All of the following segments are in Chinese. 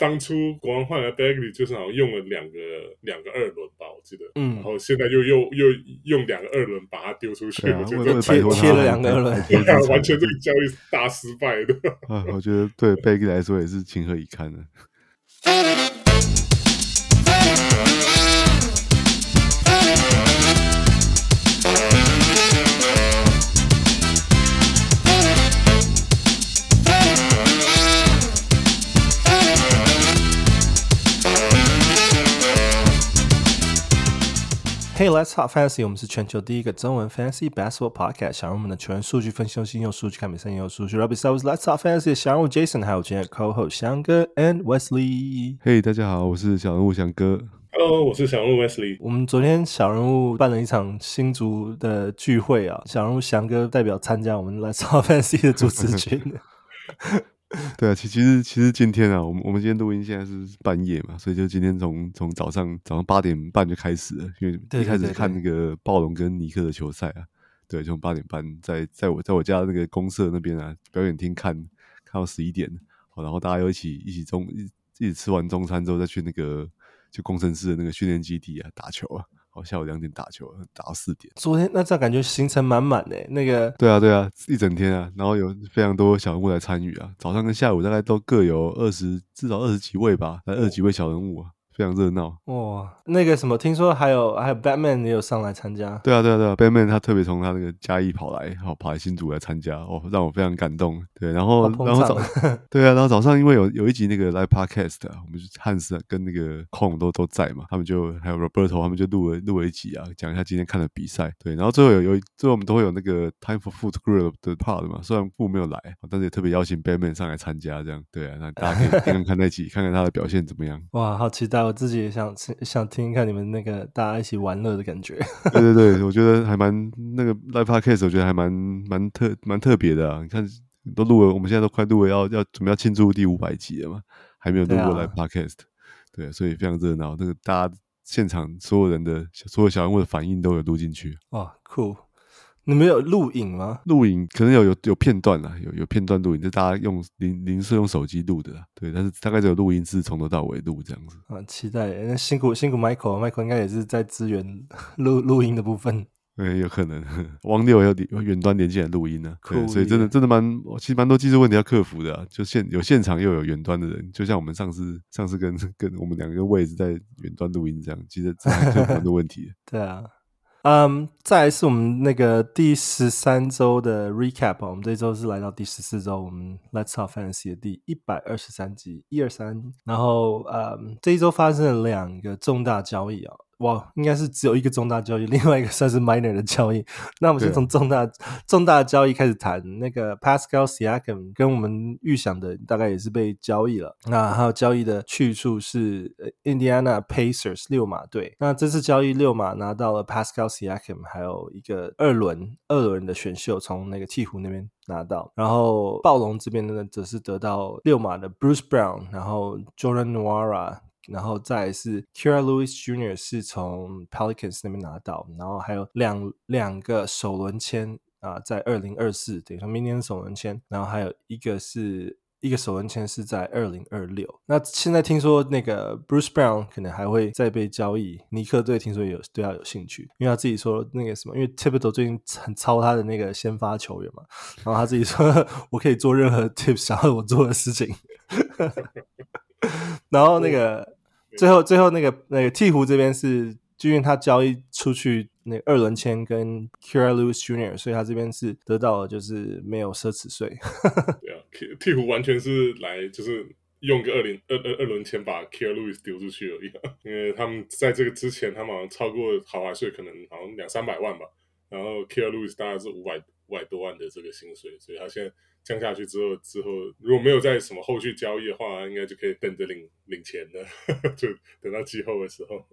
当初国王换来 Bagley 就是好像用了两个两个二轮吧，我记得，嗯，然后现在又又又用两个二轮把它丢出去，啊、我觉得贴贴了两个二轮，完全这个交易是大失败的。啊，我觉得对 Bagley 来说也是情何以堪呢。Hey, let's talk fantasy。我们是全球第一个中文 fantasy basketball podcast。想让我们的球员数据分析用心用数据看比赛，用数据。Robby Stars Let's talk fantasy。想 Jason 还有今天的 co-host 翔哥 and Wesley。Hey，大家好，我是小人物翔哥。Hello，我是小人物 Wesley。我们昨天小人物办了一场新竹的聚会啊，小人物翔哥代表参加我们 Let's talk fantasy 的主持群。对啊，其其实其实今天啊，我们我们今天录音现在是半夜嘛，所以就今天从从早上早上八点半就开始了，因为一开始看那个暴龙跟尼克的球赛啊，对，从八点半在在我在我家那个公社那边啊表演厅看看到十一点，好然后大家又一起一起中一一起吃完中餐之后再去那个就工程师的那个训练基地啊打球啊。好，下午两点打球，打到四点。昨天那这样感觉行程满满诶，那个对啊对啊，一整天啊，然后有非常多小人物来参与啊，早上跟下午大概都各有二十至少二十几位吧，来二十几位小人物啊。非常热闹哇！那个什么，听说还有还有 Batman 也有上来参加。对啊，对啊，对啊，Batman 他特别从他那个嘉义跑来，好跑来新竹来参加，哦，让我非常感动。对，然后然后早 对啊，然后早上因为有有一集那个 Live Podcast 啊，我们汉斯跟那个空都都在嘛，他们就还有 Roberto 他们就录了录了一集啊，讲一下今天看的比赛。对，然后最后有有最后我们都会有那个 Time for Food Group 的 part 嘛，虽然布没有来，但是也特别邀请 Batman 上来参加，这样对啊，那大家可以听看看那集，看看他的表现怎么样。哇，好期待！我自己也想。想听一看你们那个大家一起玩乐的感觉。对对对，我觉得还蛮那个 live podcast，我觉得还蛮蛮特蛮特别的啊！你看都录了，我们现在都快录了要，要要准备要庆祝第五百集了嘛，还没有录过 live podcast。对啊，对，所以非常热闹。那个大家现场所有人的所有小人物的反应都有录进去。哇，酷！你们有录影吗？录影可能有有有片段啦，有有片段录影，就大家用零零是用手机录的啦，对，但是大概只有录音是从头到尾录这样子。啊，期待！那辛苦辛苦 Michael，Michael 应该也是在支援 录录音的部分。对，有可能。王六有远端连线来录音呢、啊，对，所以真的真的蛮，其实蛮多技术问题要克服的、啊。就现有现场又有远端的人，就像我们上次上次跟跟我们两个位置在远端录音这样，其实这样就蛮多问题。对啊。嗯再来是我们那个第十三周的 recap 我们这周是来到第十四周，我们 Let's Talk Fantasy 的第一百二十三集，一二三。然后，嗯，这一周发生了两个重大交易啊。哇，应该是只有一个重大交易，另外一个算是 minor 的交易。那我们先从重大、啊、重大交易开始谈。那个 Pascal Siakam 跟我们预想的大概也是被交易了。那还有交易的去处是 Indiana Pacers 六马队。那这次交易六马拿到了 Pascal Siakam，还有一个二轮二轮的选秀从那个鹈鹕那边拿到。然后暴龙这边呢，则是得到六马的 Bruce Brown，然后 Jordan Nwora。然后再是 Kira Lewis Jr. 是从 Pelicans 那边拿到，然后还有两两个首轮签啊，在二零二四，等于说明年的首轮签，然后还有一个是一个首轮签是在二零二六。那现在听说那个 Bruce Brown 可能还会再被交易，尼克队听说有对他有兴趣，因为他自己说那个什么，因为 Thibodeau 最近很操他的那个先发球员嘛，然后他自己说 我可以做任何 Tips 想要我做的事情。然后那个最后最后那个那个鹈鹕这边是，就因为他交易出去那二轮签跟 Kira Lewis Jr.，所以他这边是得到了就是没有奢侈税。对啊，鹈鹕完全是来就是用个二零二二二轮签把 Kira Lewis 丢出去而已，因为他们在这个之前他们好像超过豪华税可能好像两三百万吧，然后 Kira Lewis 大概是五百五百多万的这个薪水，所以他现在。降下去之后，之后如果没有在什么后续交易的话，应该就可以等着领领钱了，就等到季后的时候。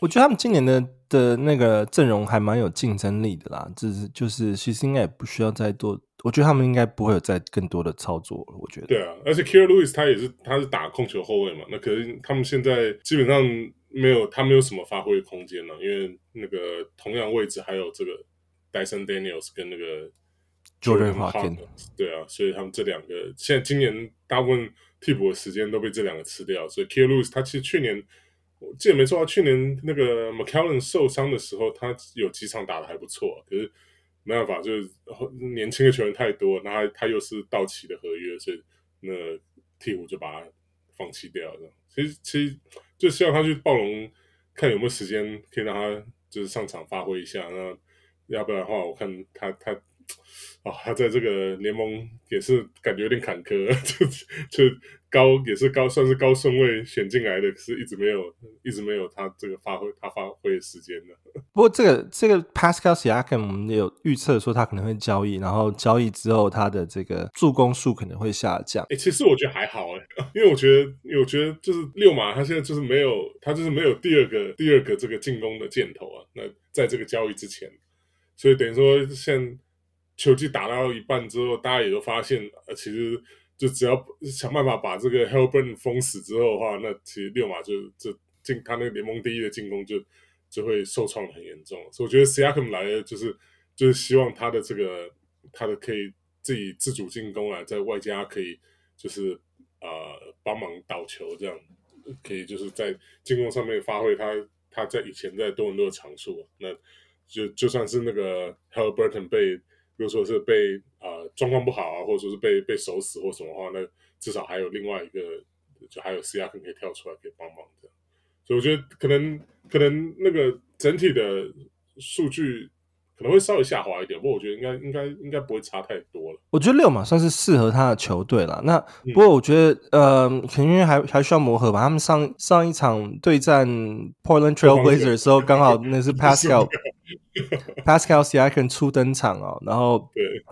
我觉得他们今年的的那个阵容还蛮有竞争力的啦，就是就是其实应该也不需要再多，我觉得他们应该不会有再更多的操作了。我觉得。对啊，而且 Kira Lewis 他也是他是打控球后卫嘛，那可是他们现在基本上没有他没有什么发挥的空间了，因为那个同样位置还有这个 Dyson Daniels 跟那个。Jordan Hawkins，对啊，所以他们这两个现在今年大部分替补的时间都被这两个吃掉，所以 Lewis 他其实去年我记得没错，他去年那个 McCollum 受伤的时候，他有几场打的还不错，可是没办法，就是年轻的球员太多，那他他又是到期的合约，所以那替补就把他放弃掉了。其实其实就希望他去暴龙看有没有时间可以让他就是上场发挥一下，那要不然的话，我看他他。哦，他在这个联盟也是感觉有点坎坷，就就高也是高，算是高顺位选进来的，可是一直没有，一直没有他这个发挥，他发挥的时间呢。不过这个这个 Pascal Siakam 我们也有预测说他可能会交易，然后交易之后他的这个助攻数可能会下降。哎、欸，其实我觉得还好哎，因为我觉得，因为我觉得就是六马他现在就是没有，他就是没有第二个第二个这个进攻的箭头啊。那在这个交易之前，所以等于说现球季打到一半之后，大家也都发现，呃，其实就只要想办法把这个 Haliburton 封死之后的话，那其实六马就就进他那个联盟第一的进攻就就会受创很严重。所以我觉得 Siakam 来了就是就是希望他的这个他的可以自己自主进攻啊，在外加可以就是呃帮忙导球，这样可以就是在进攻上面发挥他他在以前在多伦多的长处。那就就算是那个 Haliburton 被比如说是被啊、呃、状况不好啊，或者说是被被守死或什么话，那至少还有另外一个，就还有 Siakam 可以跳出来可以帮忙的。所以我觉得可能可能那个整体的数据可能会稍微下滑一点，不过我觉得应该应该应该不会差太多了。我觉得六马算是适合他的球队了。那不过我觉得、嗯、呃，可能因为还还需要磨合吧。他们上上一场对战 Portland Trail Blazers 的时候，刚好那是 Pascal。Pascal Siakam 初登场哦，然后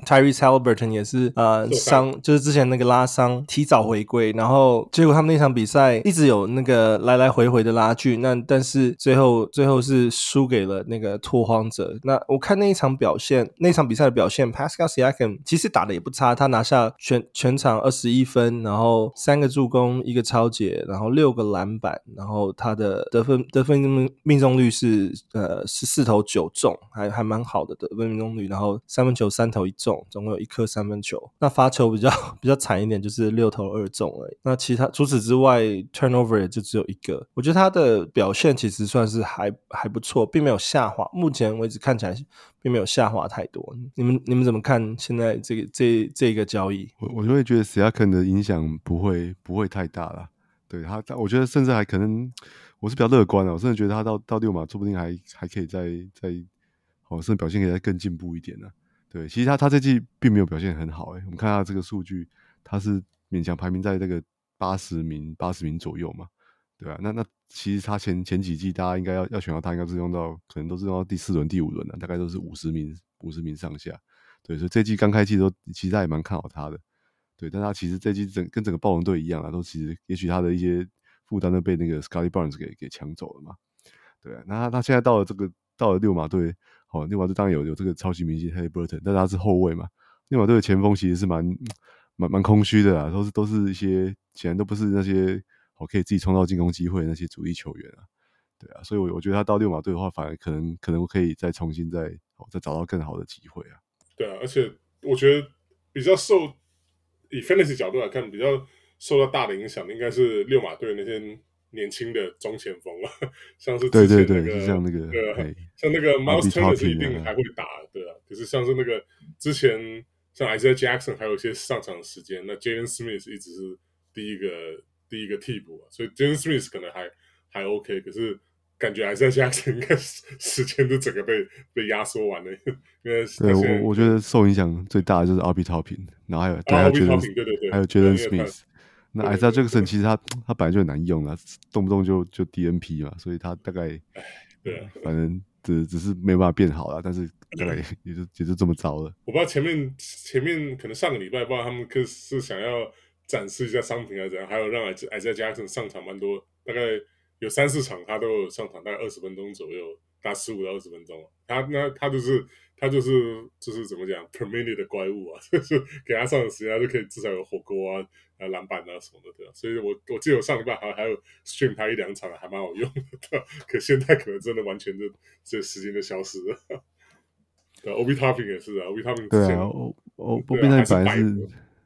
Tyrese Haliburton 也是呃伤，就是之前那个拉伤提早回归，然后结果他们那场比赛一直有那个来来回回的拉锯，那但是最后最后是输给了那个拓荒者。那我看那一场表现，那场比赛的表现，Pascal Siakam 其实打的也不差，他拿下全全场二十一分，然后三个助攻，一个抄截，然后六个篮板，然后他的得分得分命中率是呃十四投九中。还还蛮好的得分命中率，然后三分球三投一中，总共有一颗三分球。那罚球比较 比较惨一点，就是六投二中而已。那其他除此之外，turnover 也就只有一个。我觉得他的表现其实算是还还不错，并没有下滑。目前为止看起来并没有下滑太多。你们你们怎么看现在这个这这个交易？我我就会觉得 s i a k 的影响不会不会太大了。对他，我觉得甚至还可能，我是比较乐观的。我甚至觉得他到到六马，说不定还还可以再再。好，甚至表现可以再更进步一点呢。对，其实他他这季并没有表现很好诶。我们看他这个数据，他是勉强排名在这个八十名八十名左右嘛，对吧？那那其实他前前几季大家应该要要选到他，应该是用到可能都是用到第四轮第五轮了，大概都是五十名五十名上下。对，所以这季刚开季都其实他也蛮看好他的。对，但他其实这季整跟整个暴龙队一样啊，都其实也许他的一些负担都被那个 Scotty Barnes 给给抢走了嘛。对啊，那他他现在到了这个到了六马队。哦，六马队当然有有这个超级明星 Harry Burton，但他是后卫嘛。六马队的前锋其实是蛮蛮蛮空虚的啊，都是都是一些显然都不是那些哦可以自己创造进攻机会的那些主力球员啊。对啊，所以我我觉得他到六马队的话，反而可能可能可以再重新再哦再找到更好的机会啊。对啊，而且我觉得比较受以 Fantasy 角度来看，比较受到大的影响的应该是六马队那些。年轻的中前锋了，像是对对对像那个，对啊，像那个 Miles Turner 是一定还会打，对啊。可是像是那个之前像 Isaiah Jackson 还有一些上场的时间，那 Jalen Smith 一直是第一个第一个替补啊，所以 Jalen Smith 可能还还 OK，可是感觉 Isaiah Jackson 应该时间都整个被被压缩完了，因为对我我觉得受影响最大的就是 Obi Toppin，然后还有对还有 Jalen 对对对，还有 Jalen Smith。那艾萨杰克森其实他他本来就很难用啊，动不动就就 DNP 嘛，所以他大概对啊，反正只只是没办法变好了，但是大概也就也就这么糟了。我不知道前面前面可能上个礼拜，不知道他们可是想要展示一下商品还是怎样，还有让艾艾萨加克森上场蛮多，大概有三四场他都有上场，大概二十分钟左右，打十五到二十分钟。他那他就是他就是就是怎么讲 per minute 的怪物啊，就是给他上的时间，他就可以至少有火锅啊。啊，篮板啊什么的，对吧？所以我我记得我上礼拜还还有 stream 他一两场，还蛮好用的。可现在可能真的完全就这时间就消失了。对，Obi Toppin 也是啊，Obi Toppin 对啊，我我我本来是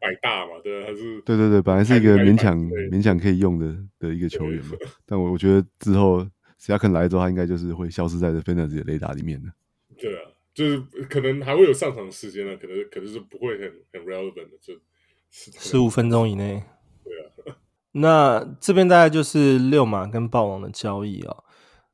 百大嘛，对，还是对对对，本来是一个勉强勉强可以用的的一个球员嘛。但我我觉得之后 Siakam 来之后，他应该就是会消失在这 Fantasy 的雷达里面的。对啊，就是可能还会有上场时间呢，可能可能是不会很很 relevant 的，就十五分钟以内。对啊，那这边大概就是六马跟暴王的交易哦。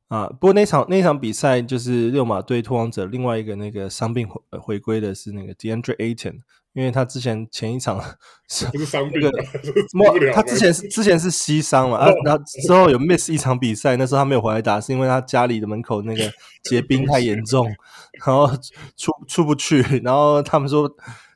啊，不过那场那场比赛就是六马对拓荒者，另外一个那个伤病回回归的是那个 DeAndre Ayton，因为他之前前一场 是伤病，那个 他之前是之前是膝伤嘛，啊，然后之后有 miss 一场比赛，那时候他没有回来打，是因为他家里的门口那个结冰太严重，然后出出不去，然后他们说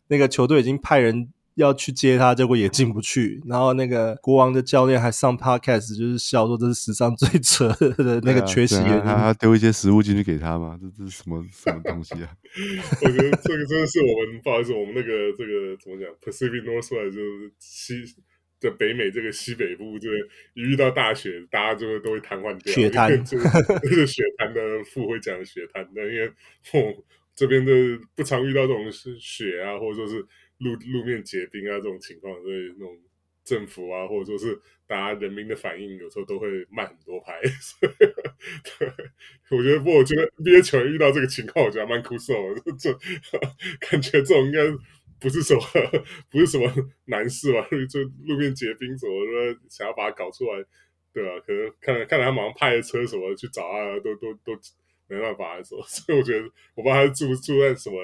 那个球队已经派人。要去接他，结果也进不去。然后那个国王的教练还上 podcast，就是笑说这是史上最扯的那个缺席原因。丢一些食物进去给他吗？这这是什么什么东西啊？我觉得这个真的是我们 不好意思，我们那个这个怎么讲？Pacific Northwest 就是西的北美这个西北部，就一遇到大雪，大家就会都会瘫痪掉。雪 瘫，就是雪瘫的副会讲雪瘫的，因为我这边的不常遇到这种是雪啊，或者说是。路路面结冰啊，这种情况，所以那种政府啊，或者说是大家人民的反应，有时候都会慢很多拍。对，我觉得，不过我觉得 NBA 球员遇到这个情况，我觉得还蛮酷手的。这 感觉这种应该不是什么 不是什么难事吧？就路面结冰什么，说想要把它搞出来，对吧、啊？可能看看来他马上派车什么去找啊，都都都没办法来说。所以我觉得，我不知道他住住在什么。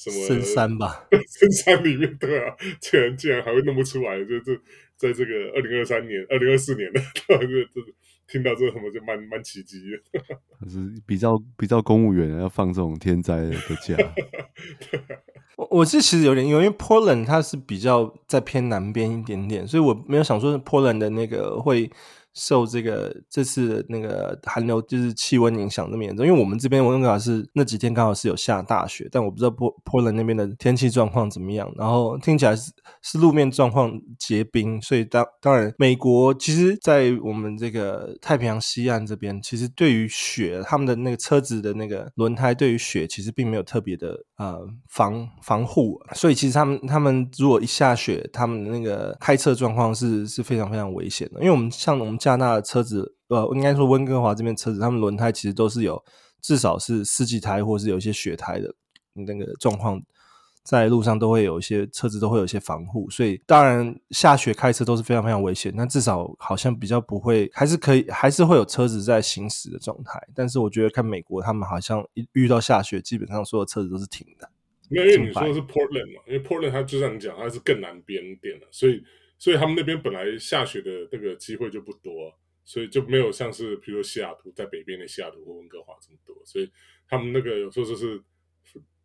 什么深山吧，深山里面对啊，竟然竟然还会弄不出来，就这在这个二零二三年、二零二四年的，这这听到这个什么就蛮蛮奇迹的。是比较比较公务员要放这种天灾的假。我我是其实有点因为，因为 Portland 它是比较在偏南边一点点，所以我没有想说 Portland 的那个会。受这个这次那个寒流就是气温影响那么严重，因为我们这边温哥华是那几天刚好是有下大雪，但我不知道波波兰那边的天气状况怎么样。然后听起来是是路面状况结冰，所以当当然美国其实，在我们这个太平洋西岸这边，其实对于雪，他们的那个车子的那个轮胎对于雪其实并没有特别的呃防防护，所以其实他们他们如果一下雪，他们的那个开车状况是是非常非常危险的，因为我们像我们。加拿大的车子，呃，应该说温哥华这边车子，他们轮胎其实都是有至少是四季胎，或是有一些雪胎的那个状况，在路上都会有一些车子都会有一些防护，所以当然下雪开车都是非常非常危险，但至少好像比较不会，还是可以，还是会有车子在行驶的状态。但是我觉得看美国，他们好像一遇到下雪，基本上所有车子都是停的。因为你说的是 Portland 嘛，因为 Portland 它就像你讲，它是更南边点的，所以。所以他们那边本来下雪的那个机会就不多，所以就没有像是比如说西雅图在北边的西雅图或温哥华这么多。所以他们那个有时候就是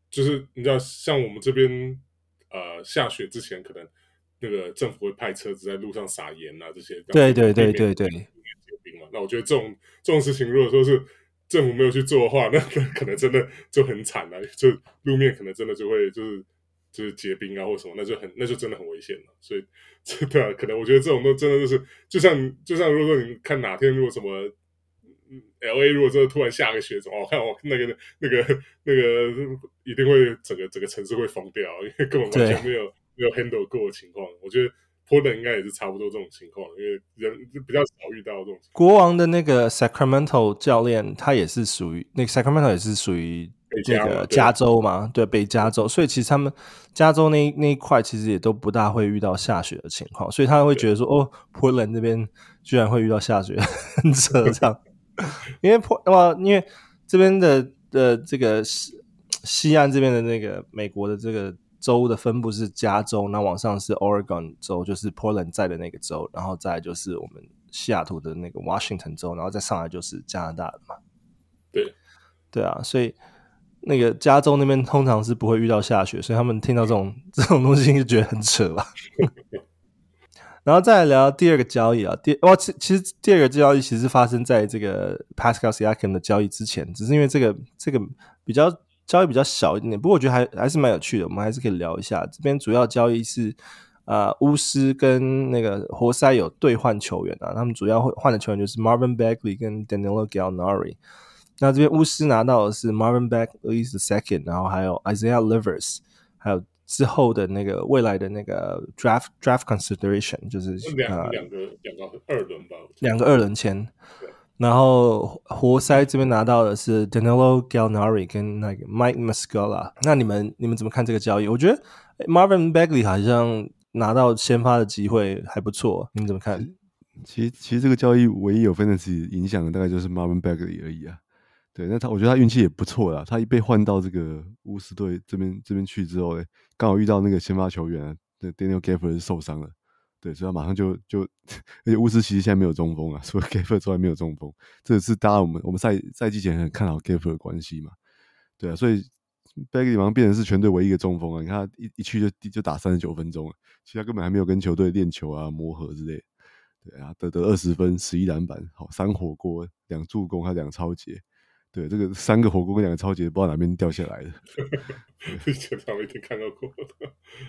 就是你知道，像我们这边呃下雪之前，可能那个政府会派车子在路上撒盐啊这些。对对对对对。冰嘛那我觉得这种这种事情，如果说是政府没有去做的话，那可能真的就很惨了，就路面可能真的就会就是。就是结冰啊，或什么，那就很，那就真的很危险了。所以，对啊，可能我觉得这种都真的就是，就像，就像如果说你看哪天如果什么，L A 如果真的突然下个雪，怎么，我看我那个那个那个一定会整个整个城市会疯掉，因为根本完全没有没有 handle 过的情况。我觉得 Portland 应该也是差不多这种情况，因为人比较少遇到这种。国王的那个 Sacramento 教练，他也是属于那个 Sacramento 也是属于。这个加州嘛，对，北加州，所以其实他们加州那那一块其实也都不大会遇到下雪的情况，所以他会觉得说，哦，Portland 那边居然会遇到下雪，很扯这样。因为 Port 因为这边的的这个西西岸这边的那个美国的这个州的分布是加州，那往上是 Oregon 州，就是 Portland 在的那个州，然后再就是我们西雅图的那个 Washington 州，然后再上来就是加拿大的嘛。对，对啊，所以。那个加州那边通常是不会遇到下雪，所以他们听到这种这种东西就觉得很扯吧。然后再来聊第二个交易啊，第哇，其其实第二个交易其实发生在这个 Pascal Siakam 的交易之前，只是因为这个这个比较交易比较小一点，不过我觉得还还是蛮有趣的，我们还是可以聊一下。这边主要交易是啊，巫、师跟那个活塞有兑换球员啊，他们主要会换的球员就是 Marvin Bagley 跟 Danilo Gallinari。那这边巫师拿到的是 Marvin Bagley the second，然后还有 Isaiah Livers，还有之后的那个未来的那个 draft draft consideration，就是两、两个两个二轮吧，两个二轮签。然后活塞这边拿到的是 Danilo Gallinari 跟那个 Mike Muscala。那你们你们怎么看这个交易？我觉得 Marvin Bagley 好像拿到先发的机会还不错，你们怎么看？其实其实这个交易唯一有分的是影响的大概就是 Marvin Bagley 而已啊。对，那他我觉得他运气也不错啦。他一被换到这个巫师队这边这边去之后，诶，刚好遇到那个先发球员啊，那 Daniel Gaffer 是受伤了。对，所以他马上就就，而且巫师其实现在没有中锋啊，除了 Gaffer 之外没有中锋，这是大家我们我们赛赛季前很看好 Gaffer 的关系嘛。对啊，所以 Bagley 马上变成是全队唯一的中锋啊。你看他一一去就就打三十九分钟，其实他根本还没有跟球队练球啊、磨合之类。对啊，得得二十分、十一篮板，好三火锅、两助攻，还两抄截。对，这个三个火锅跟两个超级，不知道哪边掉下来的。以前他没听看到过。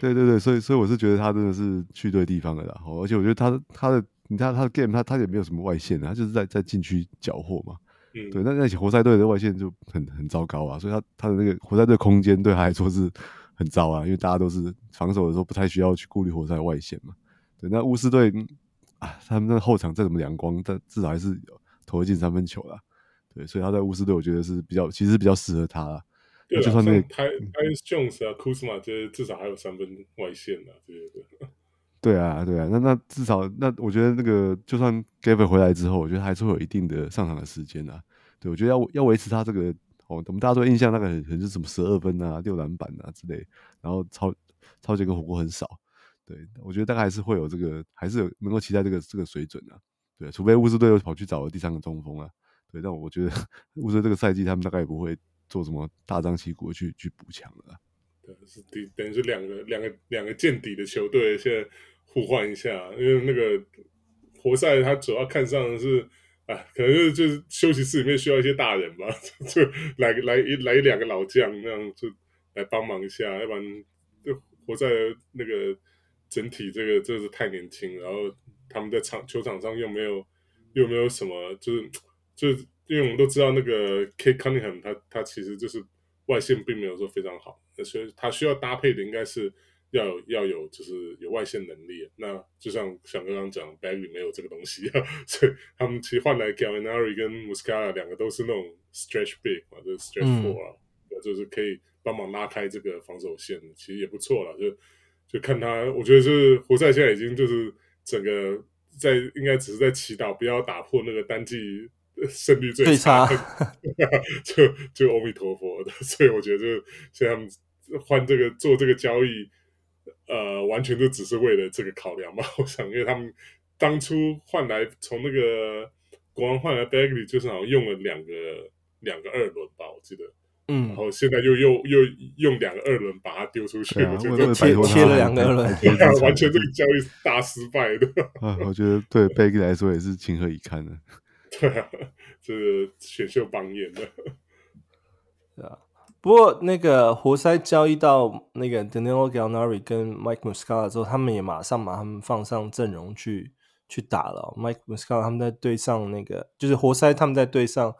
对对对，所以所以我是觉得他真的是去对地方了啦。而且我觉得他他的你看他的 game，他他也没有什么外线啊，他就是在在禁区缴获嘛。嗯。对，那那些活塞队的外线就很很糟糕啊，所以他他的那个活塞队空间对他来说是很糟啊，因为大家都是防守的时候不太需要去顾虑活塞外线嘛。对，那巫师队啊，他们那后场再怎么阳光，但至少还是投得进三分球啦。对，所以他在巫师队，我觉得是比较，其实比较适合他啦。对啊，就算那个，Tyus Jones 啊，Kuzma 这些至少还有三分外线啊，这些的。对啊，对啊，那那至少那我觉得那个就算 Gafford 回来之后，我觉得还是会有一定的上场的时间啊。对，我觉得要要维持他这个哦，我们大家都印象那个很很是什么十二分啊、六篮板啊之类，然后超超级跟火锅很少。对，我觉得大概还是会有这个，还是有能够期待这个这个水准啊。对，除非巫师队又跑去找了第三个中锋啊。对，但我觉得我觉得这个赛季他们大概也不会做什么大张旗鼓的去去补强了。对，是等等于是两个两个两个见底的球队现在互换一下，因为那个活塞他主要看上的是，哎，可能就是就是休息室里面需要一些大人吧，就来来一来两个老将那样就来帮忙一下，要不然就活塞那个整体这个真的是太年轻，然后他们在场球场上又没有又没有什么就是。就是因为我们都知道那个 Cade Cunningham，他他其实就是外线并没有说非常好，所以他需要搭配的应该是要有要有就是有外线能力。那就像像刚刚讲，Bagley 没有这个东西，所以他们其实换来 Gallinari 跟 Muscala 两个都是那种 stretch big 嘛，就是 stretch four 啊，嗯、就是可以帮忙拉开这个防守线，其实也不错了。就就看他，我觉得就是活塞现在已经就是整个在应该只是在祈祷不要打破那个单季。胜率最差，最差 就就阿弥陀佛的，所以我觉得就现在他们换这个做这个交易，呃，完全就只是为了这个考量吧。我想，因为他们当初换来从那个国王换来 Bagley，就是好像用了两个两个二轮吧，我记得，嗯，然后现在又又又用两个二轮把它丢出去，我觉得切切了两个二轮，完全这个交易是大失败的。啊，我觉得对 Bagley 来说也是情何以堪呢。对啊，这个选秀榜眼的，对啊。不过那个活塞交易到那个 Daniel Gallinari 跟 Mike Muscala 之后，他们也马上把他们放上阵容去去打了。Mike Muscala 他们在对上那个，就是活塞他们在对上，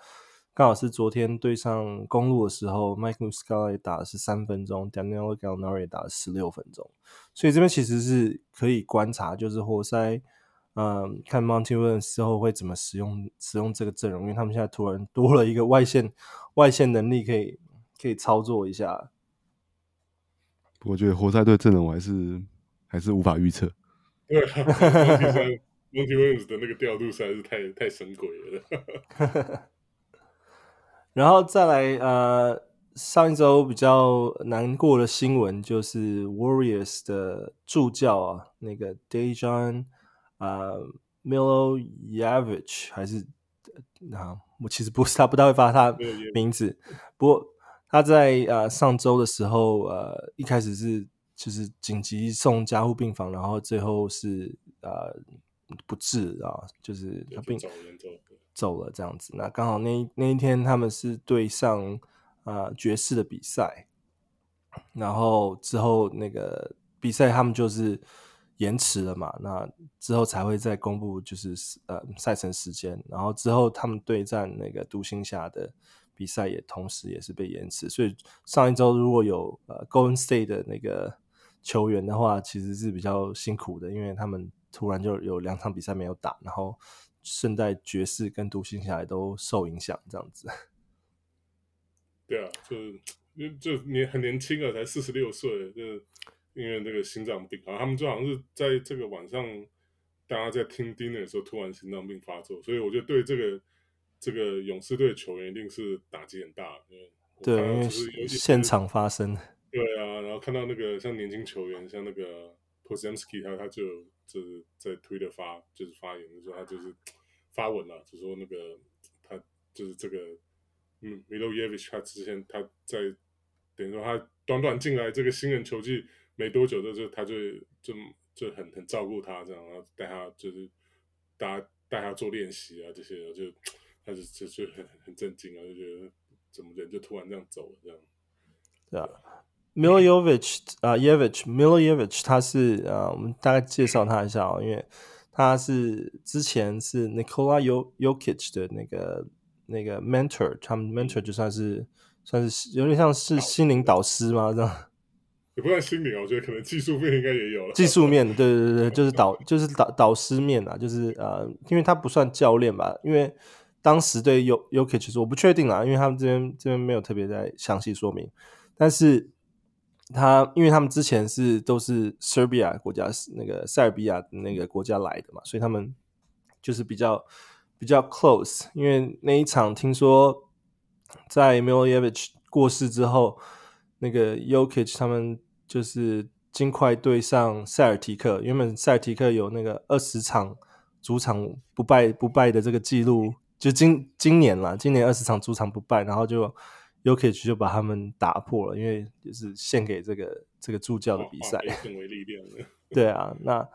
刚好是昨天对上公路的时候，Mike Muscala 也打了十三分钟，Daniel Gallinari 也打了十六分钟。所以这边其实是可以观察，就是活塞。嗯，看 Monty Williams 之后会怎么使用使用这个阵容，因为他们现在突然多了一个外线外线能力，可以可以操作一下。我觉得活塞队阵容我还是还是无法预测。对，Monty Williams 的那个调度实在是太太神鬼了。然后再来，呃，上一周比较难过的新闻就是 Warriors 的助教啊，那个 Dejan。啊、uh,，Milojevic 还是啊，我其实不是他，不太会发他名字。不过他在呃上周的时候，呃一开始是就是紧急送加护病房，然后最后是呃不治啊，就是他病走走了这样子。那刚好那那一天他们是对上啊爵士的比赛，然后之后那个比赛他们就是。延迟了嘛？那之后才会再公布，就是呃赛程时间。然后之后他们对战那个独行侠的比赛也同时也是被延迟。所以上一周如果有呃 Golden State 的那个球员的话，其实是比较辛苦的，因为他们突然就有两场比赛没有打，然后顺带爵士跟独行侠也都受影响，这样子。对啊，就就年很年轻啊，才四十六岁，就因为个心脏病啊，他们就好像是在这个晚上，大家在听 dinner 的时候，突然心脏病发作，所以我觉得对这个这个勇士队球员一定是打击很大。对，因为现场发生。对啊，然后看到那个像年轻球员，像那个 Podziemski 他他就就是在推特发就是发言，就说他就是 发文了，就说那个他就是这个。嗯，Milojevic 他之前他在等于说他短短进来这个新人球季没多久，就就他就就就很很照顾他这样，然后带他就是带他带他做练习啊这些，就他就就就很很震惊啊，就觉得怎么人就突然这样走了这样。对啊，Milojevic 啊 Jevic Milojevic 他是啊，我们大概介绍他一下啊，因为他是之前是 Nikola Jokic 的那个。那个 mentor，他们 mentor 就算是算是有点像是心灵导师吗？这样也不算心灵，我觉得可能技术面应该也有了。技术面，对对对，就是导就是导导师面啊，就是呃，因为他不算教练吧，因为当时对 Jokic 其实我不确定啊，因为他们这边这边没有特别在详细说明。但是他因为他们之前是都是 Serbia 国家那个塞尔比亚那个国家来的嘛，所以他们就是比较。比较 close，因为那一场听说在 Milojevic 过世之后，那个 Yokic 他们就是尽快对上塞尔提克。原本塞尔提克有那个二十场主场不败不败的这个记录，就今今年啦，今年二十场主场不败，然后就 Jokic 就把他们打破了，因为就是献给这个这个助教的比赛，更为历练了对啊，那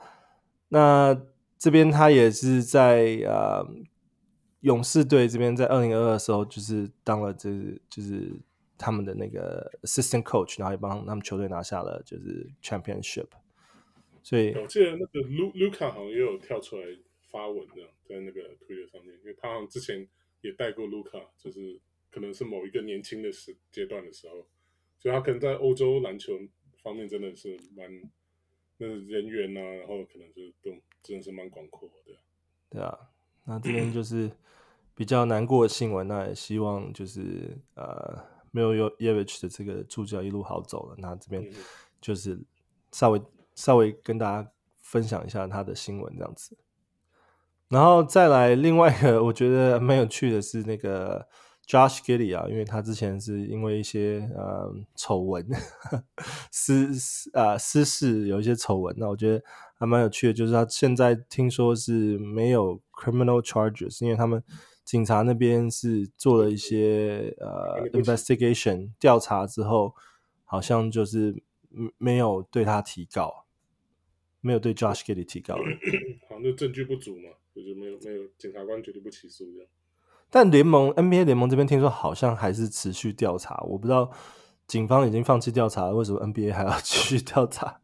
那这边他也是在呃。勇士队这边在二零二二的时候，就是当了就是就是他们的那个 assistant coach，然后也帮他们球队拿下了就是 championship。所以我记得那个卢卢卡好像也有跳出来发文这样，在那个推特上面，因为他好像之前也带过卢卡，就是可能是某一个年轻的时阶段的时候，所以他可能在欧洲篮球方面真的是蛮那人缘啊，然后可能就是都真的是蛮广阔的。对啊，那这边就是。比较难过的新闻，那也希望就是呃，没有 y e v i c h 的这个助教一路好走了。那这边就是稍微稍微跟大家分享一下他的新闻这样子。然后再来另外一个 我觉得蛮有趣的是那个 Josh Giddey 啊，因为他之前是因为一些呃丑闻 私私啊私事有一些丑闻，那我觉得还蛮有趣的，就是他现在听说是没有 criminal charges，因为他们。警察那边是做了一些呃 investigation 调查之后，好像就是没有对他提告，没有对 Josh Giddey 提告，好像就证据不足嘛，就是没有没有检察官决定不起诉这样。但联盟 NBA 联盟这边听说好像还是持续调查，我不知道警方已经放弃调查了，为什么 NBA 还要 继续调查？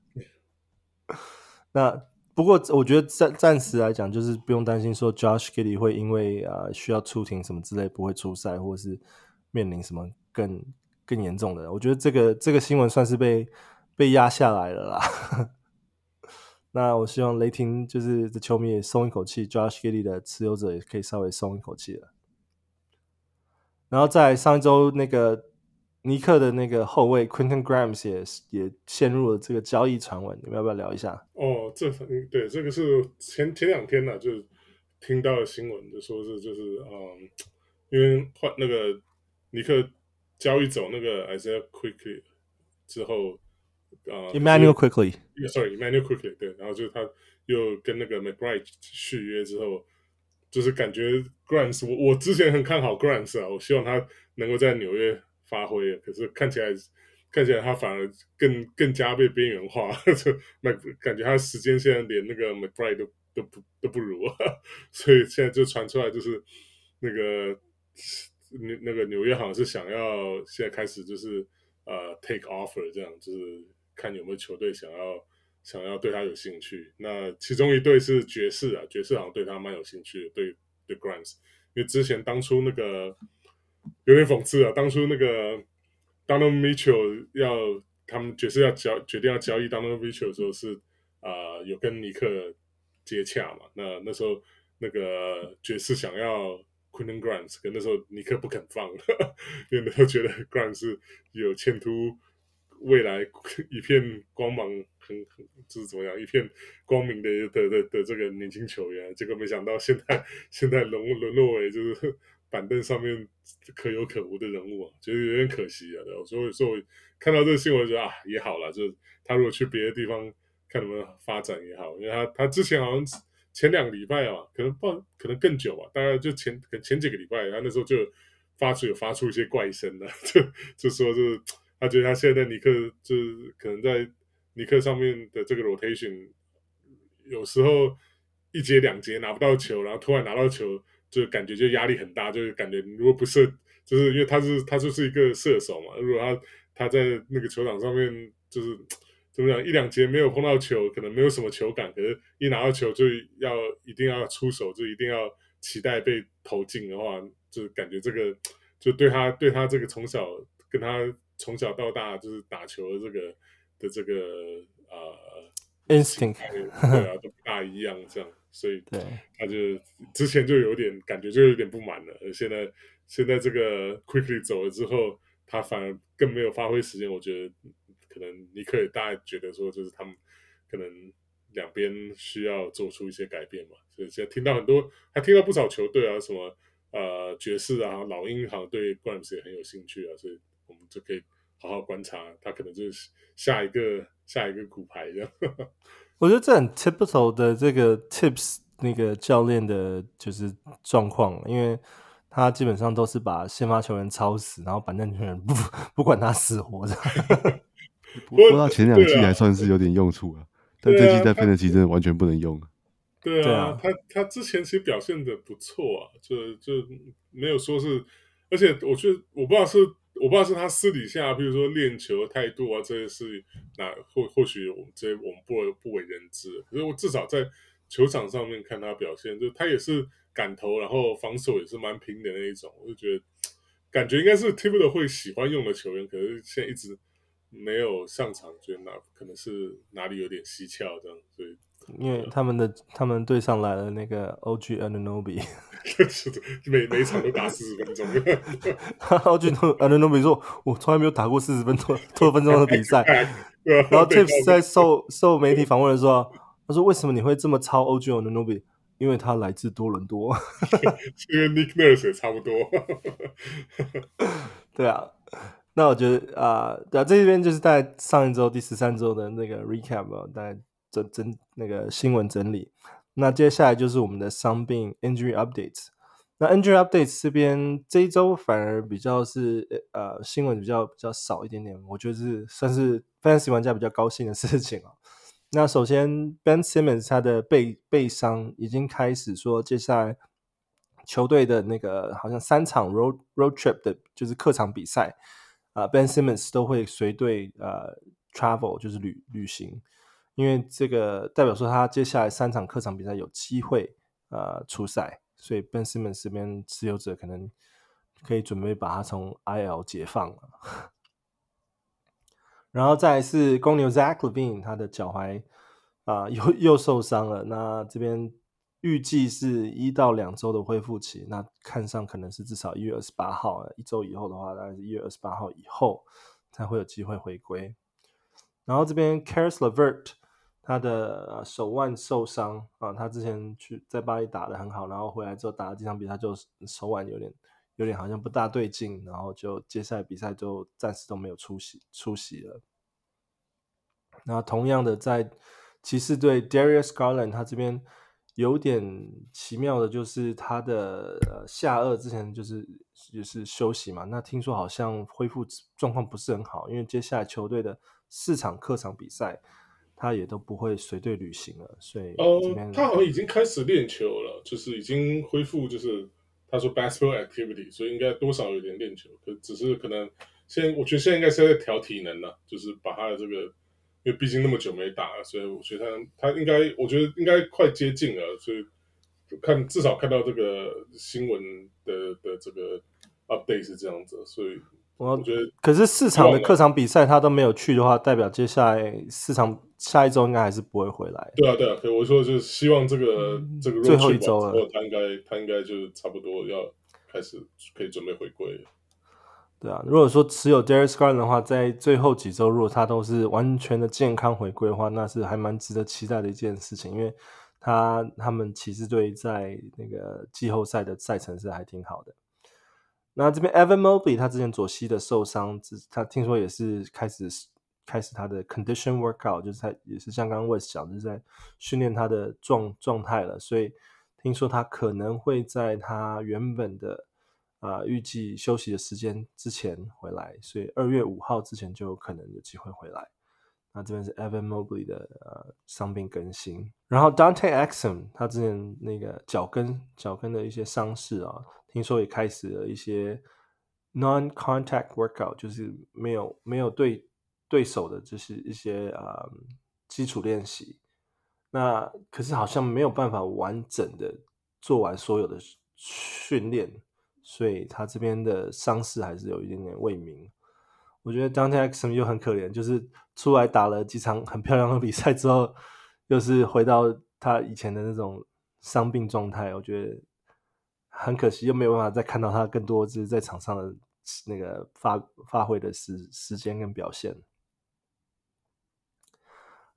那。不过我觉得暂暂时来讲，就是不用担心说 Josh Giddey 会因为啊需要出庭什么之类不会出赛，或者是面临什么更更严重的。我觉得这个这个新闻算是被被压下来了啦。那我希望雷霆就是这球迷也松一口气，Josh Giddey 的持有者也可以稍微松一口气了。然后在上一周那个。尼克的那个后卫 Quinton Grimes 也也陷入了这个交易传闻，你们要不要聊一下？哦，这对这个是前前两天呢、啊，就听到了新闻，就说是就是嗯，因为换那个尼克交易走那个 Isaiah Quickley 之后啊、呃、，Emmanuel Quickley，sorry，Emmanuel Quickley，对，然后就是他又跟那个 McBride 续约之后，就是感觉 Grimes，我我之前很看好 Grimes 啊，我希望他能够在纽约。发挥，可是看起来看起来他反而更更加被边缘化，就那感觉他时间现在连那个 McBride 都都不都不如，所以现在就传出来就是那个那那个纽约好像是想要现在开始就是呃 take offer 这样，就是看有没有球队想要想要对他有兴趣。那其中一队是爵士啊，爵士好像对他蛮有兴趣的，对对 Grimes，因为之前当初那个。有点讽刺啊！当初那个 Donovan Mitchell 要他们爵士要交决定要交易 Donovan Mitchell 的时候是啊、有跟尼克接洽嘛，那那时候那个爵士想要 Quentin Grimes，可那时候尼克不肯放，因为那时候觉得 Grimes 是有前途。未来一片光芒很，很就是怎么样，一片光明的的的的这个年轻球员，结果没想到现在现在沦沦落为就是板凳上面可有可无的人物啊，觉得有点可惜啊。然后所以说我看到这个新闻，觉得啊也好了，就是他如果去别的地方看能不能发展也好，因为他他之前好像前两个礼拜啊，可能不可能更久吧，大概就前可能前几个礼拜，他那时候就发出有发出一些怪声了，就就说就是。他觉得他现在在尼克就是可能在尼克上面的这个 rotation，有时候一节两节拿不到球，然后突然拿到球，就感觉就压力很大，就是感觉如果不射，就是因为他是他就是一个射手嘛，如果他他在那个球场上面就是怎么讲，一两节没有碰到球，可能没有什么球感，可是一拿到球就要一定要出手，就一定要期待被投进的话，就感觉这个就对他对他这个从小跟他。从小到大就是打球的这个的这个呃 instinct，对啊，都不大一样这样，所以他就之前就有点感觉就有点不满了，而现在现在这个 Quickley 走了之后，他反而更没有发挥时间。我觉得可能尼克也大概觉得说，就是他们可能两边需要做出一些改变嘛。所以现在听到很多，还听到不少球队啊，什么呃爵士啊、老鹰好像对 Grimes 也很有兴趣啊，所以。我们就可以好好观察，他可能就是下一个下一个骨牌这样。我觉得这很 typical 的这个 Tips 那个教练的就是状况，因为他基本上都是把先发球员操死，然后板凳球员不 不管他死活的。不过他前两季还算是有点用处啊，但这季在 Fantasy 真的完全不能用。对啊，他他之前其实表现的不错啊，就就没有说是，而且我觉得我不知道是。我不知道是他私底下，比如说练球态度啊，这些事情，那或或许我们这些我们不不为人知。可是我至少在球场上面看他表现，就他也是敢投，然后防守也是蛮拼的那一种。我就觉得感觉应该是 Tibbs 会喜欢用的球员，可是现在一直没有上场，觉得哪可能是哪里有点蹊跷这样，所以。因为他们的他们队上来了那个 OG Anunoby，每每场都打四十分钟。OG Anunobi 说：“我从来没有打过四十分多多分钟的比赛。”然后 Tips 在受受媒体访问的时候，他说：“为什么你会这么超 OG Anunobi？” 因为他来自多伦多。”因为 Nick Nurse 也差不多。对啊，那我觉得啊，对啊，这边就是在上一周第十三周的那个 recap 啊，大概。整整那个新闻整理，那接下来就是我们的伤病 injury updates。那 injury updates 这边这一周反而比较是呃新闻比较比较少一点点，我觉得是算是 fantasy 玩家比较高兴的 事情啊。那首先 Ben Simmons 他的背背伤已经开始说，接下来球队的那个好像三场 road road trip 的就是客场比赛啊，，Ben Simmons 都会随队呃 travel 就是旅旅行。因为这个代表说他接下来三场客场比赛有机会呃出赛，所以 Ben Simmons 这边持有者可能可以准备把他从 IL 解放了。然后再是公牛 Zach LaVine 他的脚踝啊、又又受伤了，那这边预计是一到两周的恢复期，那看上可能是至少一月二十八号，一周以后的话，大概是一月二十八号以后才会有机会回归。然后这边 Caris LeVert。他的手腕受伤啊，他之前去在巴黎打得很好，然后回来之后打了几场比赛，就手腕有点有点好像不大对劲，然后就接下来比赛就暂时都没有出席出席了。那同样的，在骑士队 Darius Garland，他这边有点奇妙的，就是他的呃下颚之前就是就是休息嘛，那听说好像恢复状况不是很好，因为接下来球队的四场客场比赛。他也都不会随队旅行了，所以呃，他好像已经开始练球了，就是已经恢复，就是他说 basketball activity，所以应该多少有点练球，可只是可能现在我觉得现在应该是在调体能了，就是把他的这个，因为毕竟那么久没打了，所以我觉得他他应该，我觉得应该快接近了，所以看至少看到这个新闻的的这个 update 是这样子，所以我觉得，可是四场的客场比赛他都没有去的话，代表接下来四场下一周应该还是不会回来。对啊，对啊，所以我说就是希望这个、嗯、这个最后一周了，他应该他应该就差不多要开始可以准备回归。对啊，如果说持有 Darius Garland 的话，在最后几周如果他都是完全的健康回归的话，那是还蛮值得期待的一件事情，因为他他们骑士队在那个季后赛的赛程是还挺好的。那这边 Evan Mobley 他之前左膝的受伤，他听说也是开始开始他的 condition workout，就是他也是像刚刚 Wes 讲，就是在训练他的状状态了，所以听说他可能会在他原本的。啊，预计休息的时间之前回来，所以二月五号之前就有可能有机会回来。那这边是 Evan Mobley 的呃伤病更新，然后 Dante Exum 他之前那个脚跟脚跟的一些伤势啊，听说也开始了一些 non-contact workout，就是没有没有对对手的就是一些啊、呃、基础练习。那可是好像没有办法完整的做完所有的训练。所以他这边的伤势还是有一点点未明。我觉得 Dante Exum 又很可怜，就是出来打了几场很漂亮的比赛之后，又是回到他以前的那种伤病状态。我觉得很可惜，又没有办法再看到他更多就是在场上的那个发发挥的时时间跟表现。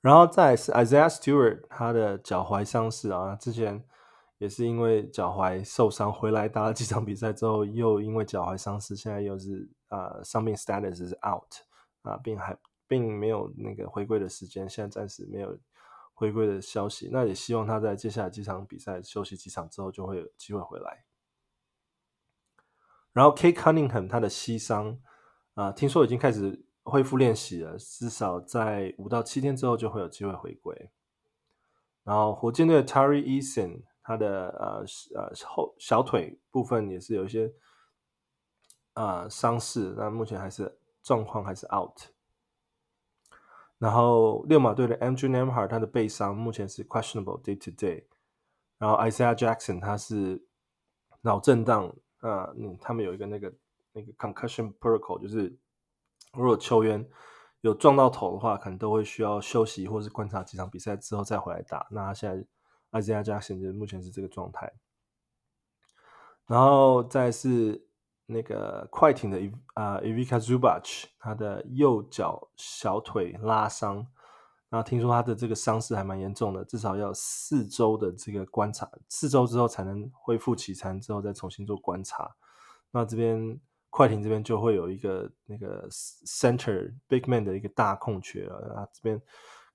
然后再是 Isaiah Stewart，他的脚踝伤势啊，之前。也是因为脚踝受伤回来打了几场比赛之后，又因为脚踝伤势，现在又是啊伤病 status 是 out 啊，并还并没有那个回归的时间，现在暂时没有回归的消息。那也希望他在接下来几场比赛休息几场之后，就会有机会回来。然后 Kate Cunningham，他的膝伤啊，听说已经开始恢复练习了，至少在五到七天之后就会有机会回归。然后火箭队的 Terry Eason。他的呃呃后小腿部分也是有一些啊伤势，那目前还是状况还是 out。然后六马队的 Andrew Nembhard 他的背伤目前是 questionable day to day。然后 Isaiah Jackson 他是脑震荡啊，嗯，他们有一个那个那个 concussion protocol，就是如果球员有撞到头的话，可能都会需要休息或是观察几场比赛之后再回来打。那他现在。Isaiah Jackson 就目前是这个状态，然后再是那个快艇的啊、呃、Ivica Zubac，他的右脚小腿拉伤，那听说他的这个伤势还蛮严重的，至少要四周的这个观察，四周之后才能恢复起餐，之后再重新做观察。那这边快艇这边就会有一个那个 center big man 的一个大空缺了，那这边。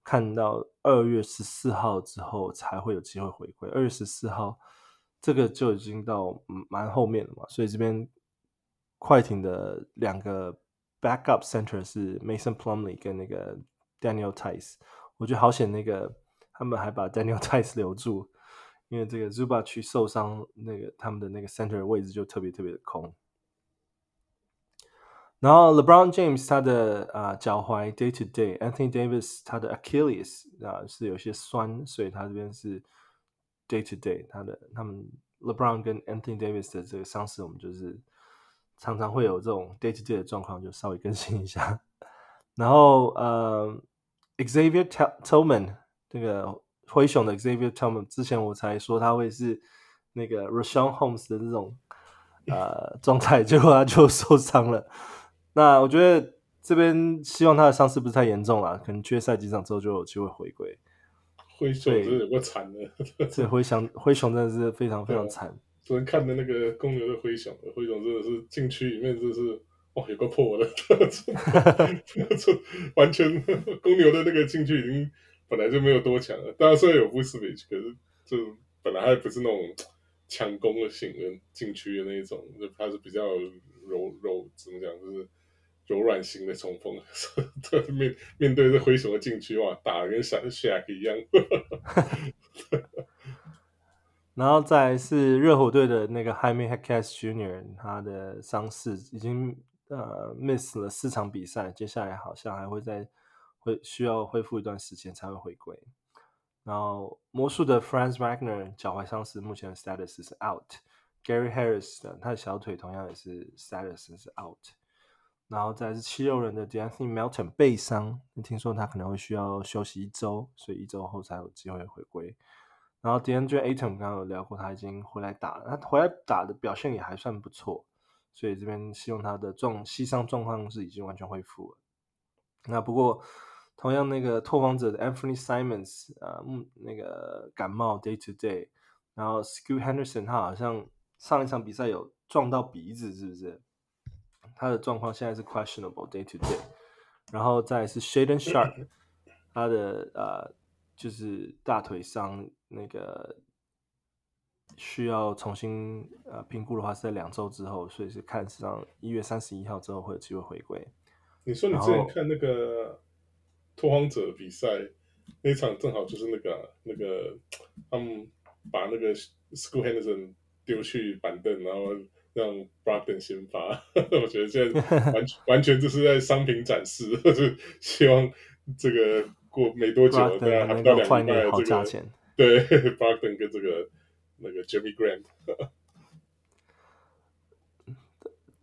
看到二月十四号之后才会有机会回归。二月十四号这个就已经到蛮后面了嘛，所以这边快艇的两个 backup center 是 Mason Plumley 跟那个 Daniel Tice，。我觉得好险，那个他们还把 Daniel Tice 留住，因为这个 Zubac 受伤，那个他们的那个 center 位置就特别特别的空。然后 LeBron James 他的啊脚踝 day to day，Anthony Davis 他的 Achilles 啊是有些酸，所以他这边是 day to day。他的他们 LeBron 跟 Anthony Davis 的这个伤势，我们就是常常会有这种 day to day 的状况，就稍微更新一下。然后呃 Xavier Tillman 这个灰熊的 Xavier Tillman，之前我才说他会是那个 Rashawn Holmes 的这种呃状态，结果他就受伤了。那我觉得这边希望他的伤势不是太严重啦，可能缺赛几场之后就有机会回归。灰熊真的有够惨的，这灰熊灰熊真的是非常非常惨。昨天看的那个公牛的灰熊，灰熊真的是禁区里面就是哇有个破的，完全公牛的那个禁区已经本来就没有多强了。当然虽然有 Vucevic，可是就本来还不是那种强攻的型的禁区的那一种，就他是比较柔柔怎么讲就是。柔软型的中锋，面面对着灰熊的禁区哇，打得跟闪 Shaq 一样。然后再来是热火队的那个 Jaime Jaquez Jr.，他的伤势已经呃 miss 了四场比赛，接下来好像还会再会需要恢复一段时间才会回归。然后魔术的 Franz Wagner 脚踝伤势目前的 status 是 out，Gary Harris 的他的小腿同样也是 status 是 out。然后再是七六人的 De'Anthony Melton 背伤，听说他可能会需要休息一周，所以一周后才有机会回归。然后 DeAndre Ayton 刚刚有聊过，他已经回来打了，他回来打的表现也还算不错，所以这边希望他的状膝伤状况是已经完全恢复了。那不过同样那个拓荒者的 Anthony Simons 啊、呃，那个感冒 day to day，然后 Scoot Henderson 他好像上一场比赛有撞到鼻子，是不是？他的状况现在是 questionable day to day，然后再是 Shaedon Sharpe，他的呃就是大腿伤，那个需要重新呃评估的话是在两周之后，所以是看上一月三十一号之后会有机会回归。你说你之前看那个拓荒者比赛那场，正好就是那个、啊、那个他们把那个 School Henderson 丢去板凳，然后。让 Brogdon 先发，我觉得现在完全完全就是在商品展示，就是希望这个过没多久，大家还不到两礼拜，这个对 Brogdon 跟这个那个 Jerami Grant，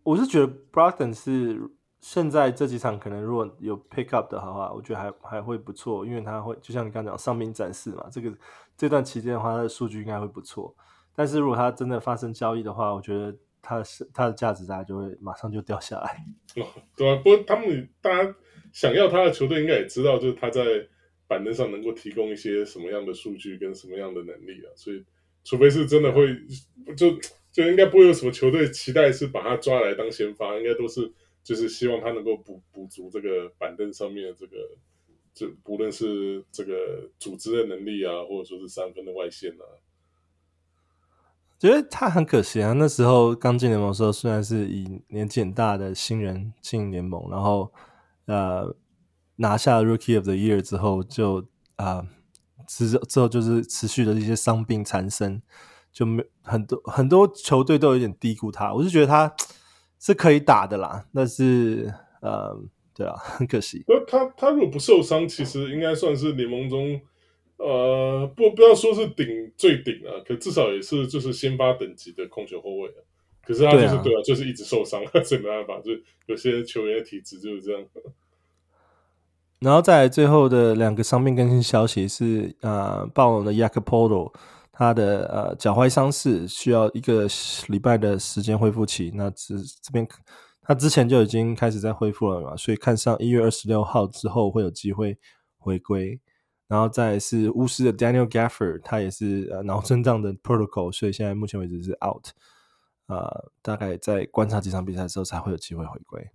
我是觉得 Brogdon 是现在这几场可能如果有 pick up 的话，我觉得还还会不错，因为他会就像你刚刚讲商品展示嘛，这个这段期间的话，他的数据应该会不错。但是如果他真的发生交易的话，我觉得。它是它的价值，大概就会马上就掉下来。哦，对啊，不过他们大家想要他的球队，应该也知道，就是他在板凳上能够提供一些什么样的数据跟什么样的能力啊。所以，除非是真的会，就就应该不会有什么球队期待是把他抓来当先发，应该都是就是希望他能够补补足这个板凳上面的这个，就不论是这个组织的能力啊，或者说是三分的外线啊。觉得他很可惜啊！那时候刚进联盟的时候，虽然是以年纪很大的新人进联盟，然后呃拿下 Rookie of the Year 之后就，就啊之之后就是持续的一些伤病缠身，就没很多很多球队都有点低估他。我是觉得他是可以打的啦，但是呃对啊，很可惜。他他如果不受伤，其实应该算是联盟中。呃，不，不要说是顶最顶啊，可至少也是就是先发等级的控球后卫啊。可是他就是对啊，就是一直受伤，所以没办法，就有些球员的体质就是这样。然后再来最后的两个伤病更新消息是，呃，暴龙的 Jakob Poeltl 他的呃脚踝伤势需要一个礼拜的时间恢复期。那这这边他之前就已经开始在恢复了嘛，所以看上一月二十六号之后会有机会回归。然后再是巫师的 Daniel Gafford，他也是呃脑震荡的 protocol，所以现在目前为止是 out，呃，大概在观察几场比赛之后才会有机会回归。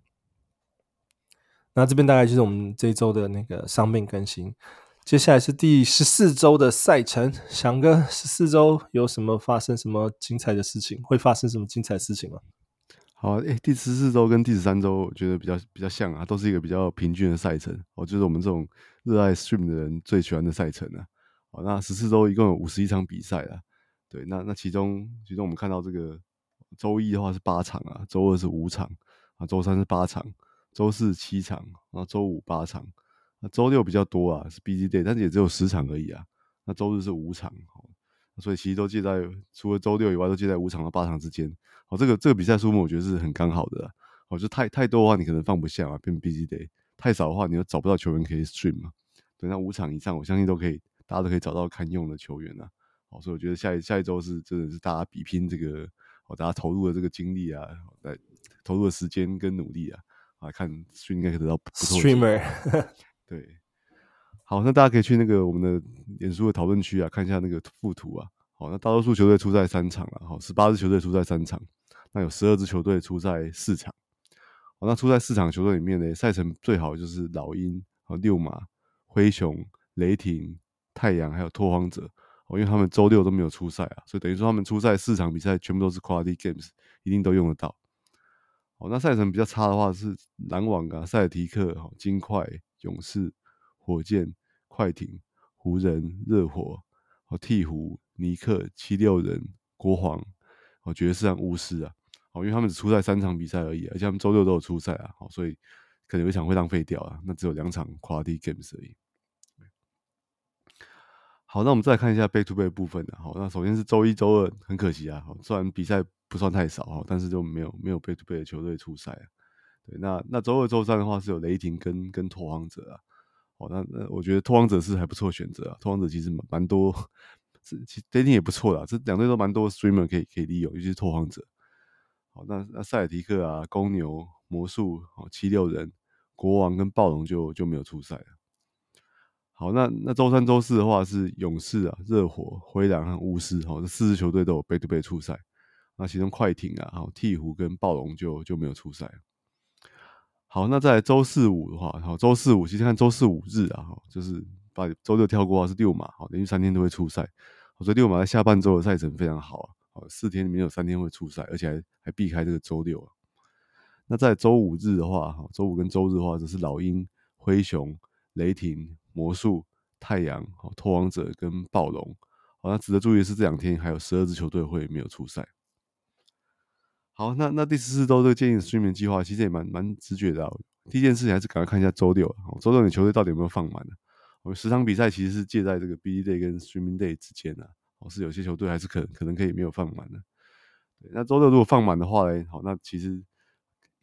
那这边大概就是我们这一周的那个伤病更新。接下来是第十四周的赛程，翔哥，十四周有什么发生什么精彩的事情？会发生什么精彩事情吗？好，诶，第十四周跟第十三周我觉得比较比较像啊，都是一个比较平均的赛程。哦，就是我们这种热爱 stream 的人最喜欢的赛程啊。好，那十四周一共有五十一场比赛啊。对，那那其中其中我们看到这个周一的话是八场啊，周二是五场啊，周三是八场，周四七场，然后周五八场，那周六比较多啊，是 BG day，但是也只有十场而已啊。那周日是五场，所以其实都介在除了周六以外，都介在五场到八场之间。哦，这个这个比赛数目我觉得是很刚好的。哦，就太太多的话，你可能放不下啊，变 busy day；太少的话，你又找不到球员可以 stream 嘛。对，那五场以上，我相信都可以，大家都可以找到堪用的球员啊。好，所以我觉得下一下一周是真的是大家比拼这个，哦，大家投入的这个精力啊，来投入的时间跟努力啊，啊，看 stream 应该可以得到不错。Streamer，对，好，那大家可以去那个我们的脸书的讨论区啊，看一下那个附图啊。好，那大多数球队出赛三场了，好，十八支球队出赛三场。那有十二支球队出赛四场，哦，那出赛四场球队里面呢，赛程最好就是老鹰、和六马、灰熊、雷霆、太阳还有拓荒者哦，因为他们周六都没有出赛啊，所以等于说他们出赛四场比赛全部都是 quality games，一定都用得到。哦，那赛程比较差的话是篮网啊、塞尔提克、哈、金块、勇士、火箭、快艇、湖人、热火、和鹈鹕、尼克、七六人、国王、哦爵士和巫师啊。因为他们只出赛三场比赛而已，而且他们周六都有出赛啊，好，所以可能有一场会浪费掉啊。那只有两场 quality games 而已。好，那我们再来看一下 back to back 的部分的。好，那首先是周一、周二，很可惜啊，虽然比赛不算太少哈，但是就没有没有 back to back 的球队出赛啊。对，那那周二、周三的话是有雷霆跟跟拓荒者啊。哦，那那我觉得拓荒者是还不错选择啊。拓荒者其实蛮蛮多，其实雷霆也不错啦。这两队都蛮多 streamer 可以可以利用，尤其是拓荒者。那那塞尔提克啊、公牛、魔术、哦七六人、国王跟暴龙就就没有出赛了。好，那那周三、周四的话是勇士啊、热火、灰狼和巫师，好，这四支球队都有背对背出赛。那其中快艇啊、哦鹈鹕跟暴龙就就没有出赛。好，那在周四五的话，好，周四五其实看周四五日啊，哈，就是把周六跳过的话是六马，好，连续三天都会出赛，所以六马在下半周的赛程非常好啊，四天里面有三天会出赛，而且还还避开这个周六啊。那在周五日的话，哈，周五跟周日的话，则是老鹰、灰熊、雷霆、魔术、太阳、好拓荒者跟暴龙。好，那值得注意的是，这两天还有十二支球队会没有出赛。好，那那第十四周这个建议睡眠计划其实也蛮蛮直觉的啊。第一件事情还是赶快看一下周六，周六你球队到底有没有放满呢？我们十场比赛其实是介在这个 BD day 跟 streaming day 之间的，哦，是有些球队还是可可能可以没有放满的。对，那周六如果放满的话呢，好，那其实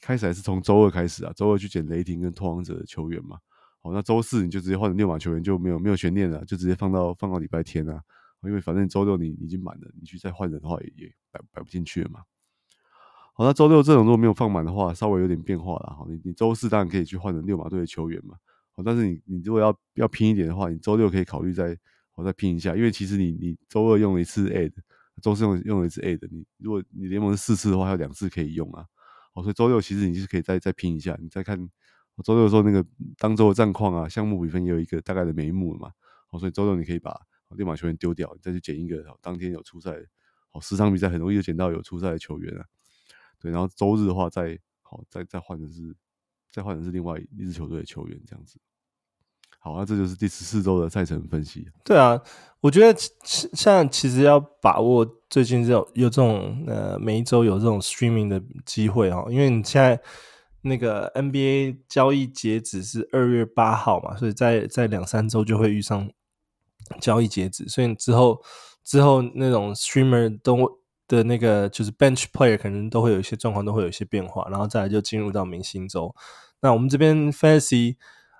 开始还是从周二开始啊，周二去捡雷霆跟拓荒者的球员嘛。好，那周四你就直接换成六马球员就没有没有悬念了，就直接放到放到礼拜天啊，因为反正周六你已经满了，你去再换人的话也也摆摆不进去了嘛。好，那周六这种如果没有放满的话，稍微有点变化了。好，你你周四当然可以去换成六马队的球员嘛。好，但是你你如果要要拼一点的话，你周六可以考虑再我再拼一下，因为其实你你周二用了一次 ad，周四用用了一次 ad，你如果你联盟是四次的话，还有两次可以用啊。好，所以周六其实你是可以再再拼一下，你再看我周六的时候那个当周的战况啊，项目比分也有一个大概的眉目了嘛。好，所以周六你可以把立马球员丢掉，你再去捡一个好当天有出赛，好十场比赛很容易就捡到有出赛的球员啊。对，然后周日的话再，再好再再换的是，再换的是另外一支球队的球员这样子。好，那这就是第十四周的赛程分析。对啊，我觉得像其实要把握最近这种有这种呃每一周有这种 streaming 的机会哈，因为你现在那个 NBA 交易截止是二月八号嘛，所以在在两三周就会遇上交易截止，所以之后之后那种 streamer 都。的那个就是 bench player 可能都会有一些状况，都会有一些变化，然后再来就进入到明星周。那我们这边 fancy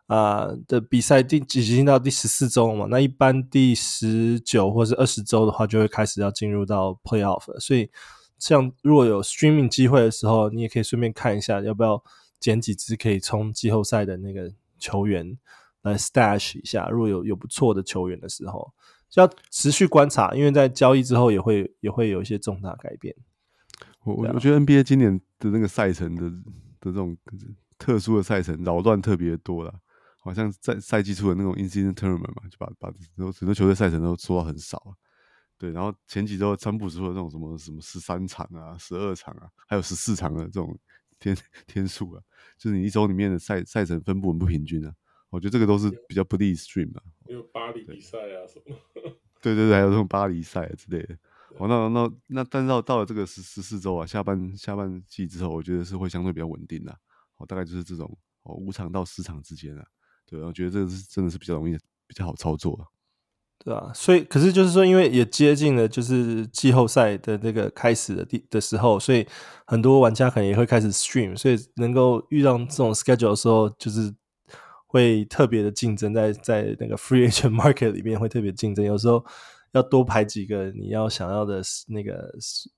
啊、呃、的比赛第已经到第十四周了嘛？那一般第十九或是二十周的话，就会开始要进入到 playoff 了。所以像如果有 streaming 机会的时候，你也可以顺便看一下，要不要捡几支可以冲季后赛的那个球员来 stash 一下。如果有有不错的球员的时候。要持续观察，因为在交易之后也会也会有一些重大改变。我我我觉得 NBA 今年的那个赛程的的这种特殊的赛程扰乱特别多了，好像在赛季初的那种 in-season tournament 嘛，就把把很多很多球队赛程都缩到很少。对，然后前几周川普说的那种什么什么十三场啊、十二场啊，还有十四场的这种天 天数啊，就是你一周里面的赛赛程分布很不平均啊。我觉得这个都是比较不利 stream 啊，有巴黎比赛啊什么，对对对，还有这种巴黎赛之类的。哦，那那那，但是到到了这个十十四周啊，下半下半季之后，我觉得是会相对比较稳定的。哦，大概就是这种哦五场到十场之间啊。对，我觉得这个是真的是比较容易、比较好操作啊。对啊，所以可是就是说，因为也接近了就是季后赛的那个开始的地的时候，所以很多玩家可能也会开始 stream，所以能够遇到这种 schedule 的时候，就是。会特别的竞争，在在那个 free agent market 里面会特别竞争，有时候要多排几个你要想要的那个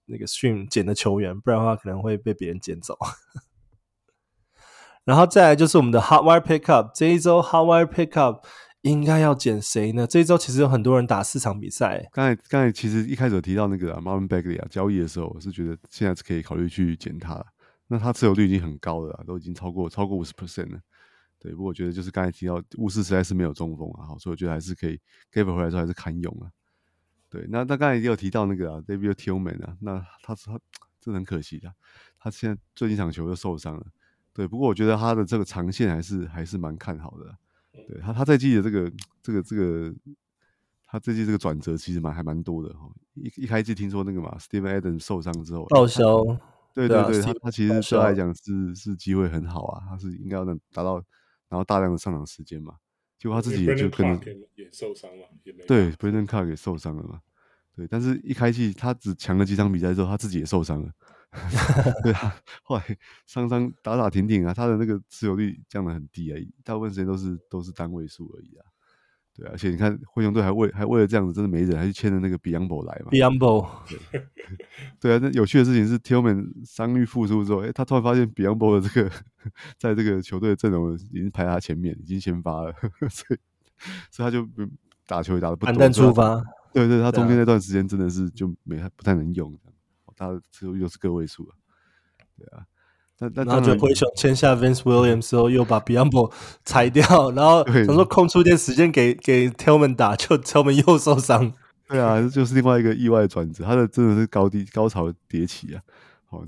那个 stream 捡的球员，不然的话可能会被别人捡走。然后再来就是我们的 hot wire pickup，这一周 hot wire pickup 应该要捡谁呢？这一周其实有很多人打四场比赛。刚才刚才其实一开始有提到那个、啊、Marvin Bagley 啊，交易的时候，我是觉得现在是可以考虑去捡他了。那他持有率已经很高了，都已经超过超过五十 percent 了。对，不过我觉得就是刚才提到巫师实在是没有中锋啊，好，所以我觉得还是可以 Gabe 回来之后还是堪用啊。对，那那刚才也有提到那个啊，David Tillman 啊，那他他真的很可惜的，他现在最近一场球又受伤了。对，不过我觉得他的这个长线还是还是蛮看好的。对他他这季的这个这个这个他这季这个转折其实蛮还蛮多的哈。一一开季听说那个嘛，Steven Adams 受伤之后报销，对对对，他他其实对他来讲是是机会很好啊，他是应该要能达到。然后大量的上场时间嘛，结果他自己也就跟也受伤了，对，Brandon Clarke 也受伤了嘛，对，但是一开季他只强了几场比赛之后，他自己也受伤了，对啊，后来上上打打停停啊，他的那个持有率降得很低而已，大部分时间都是都是单位数而已啊。对啊，而且你看灰熊队还为还为了这样子，真的没人，还去签了那个 Biyombo 来嘛。Biyombo，对，对啊，那有趣的事情是 Tillman 伤愈复出之后，哎，他突然发现 Biyombo 的这个 在这个球队的阵容已经排他前面，已经先发了，所以所以他就打球也打得不多。单出发，对对，他中间那段时间真的是就没不太能用，他持有又是个位数啊，对啊。那那然后就灰熊签下 Vince Williams 之后，又把 Biyombo 裁掉，然后想说空出一点时间给给 Tillman 打，就 Tillman 又受伤。对啊，这就是另外一个意外转折，他的真的是高低高潮迭起啊。好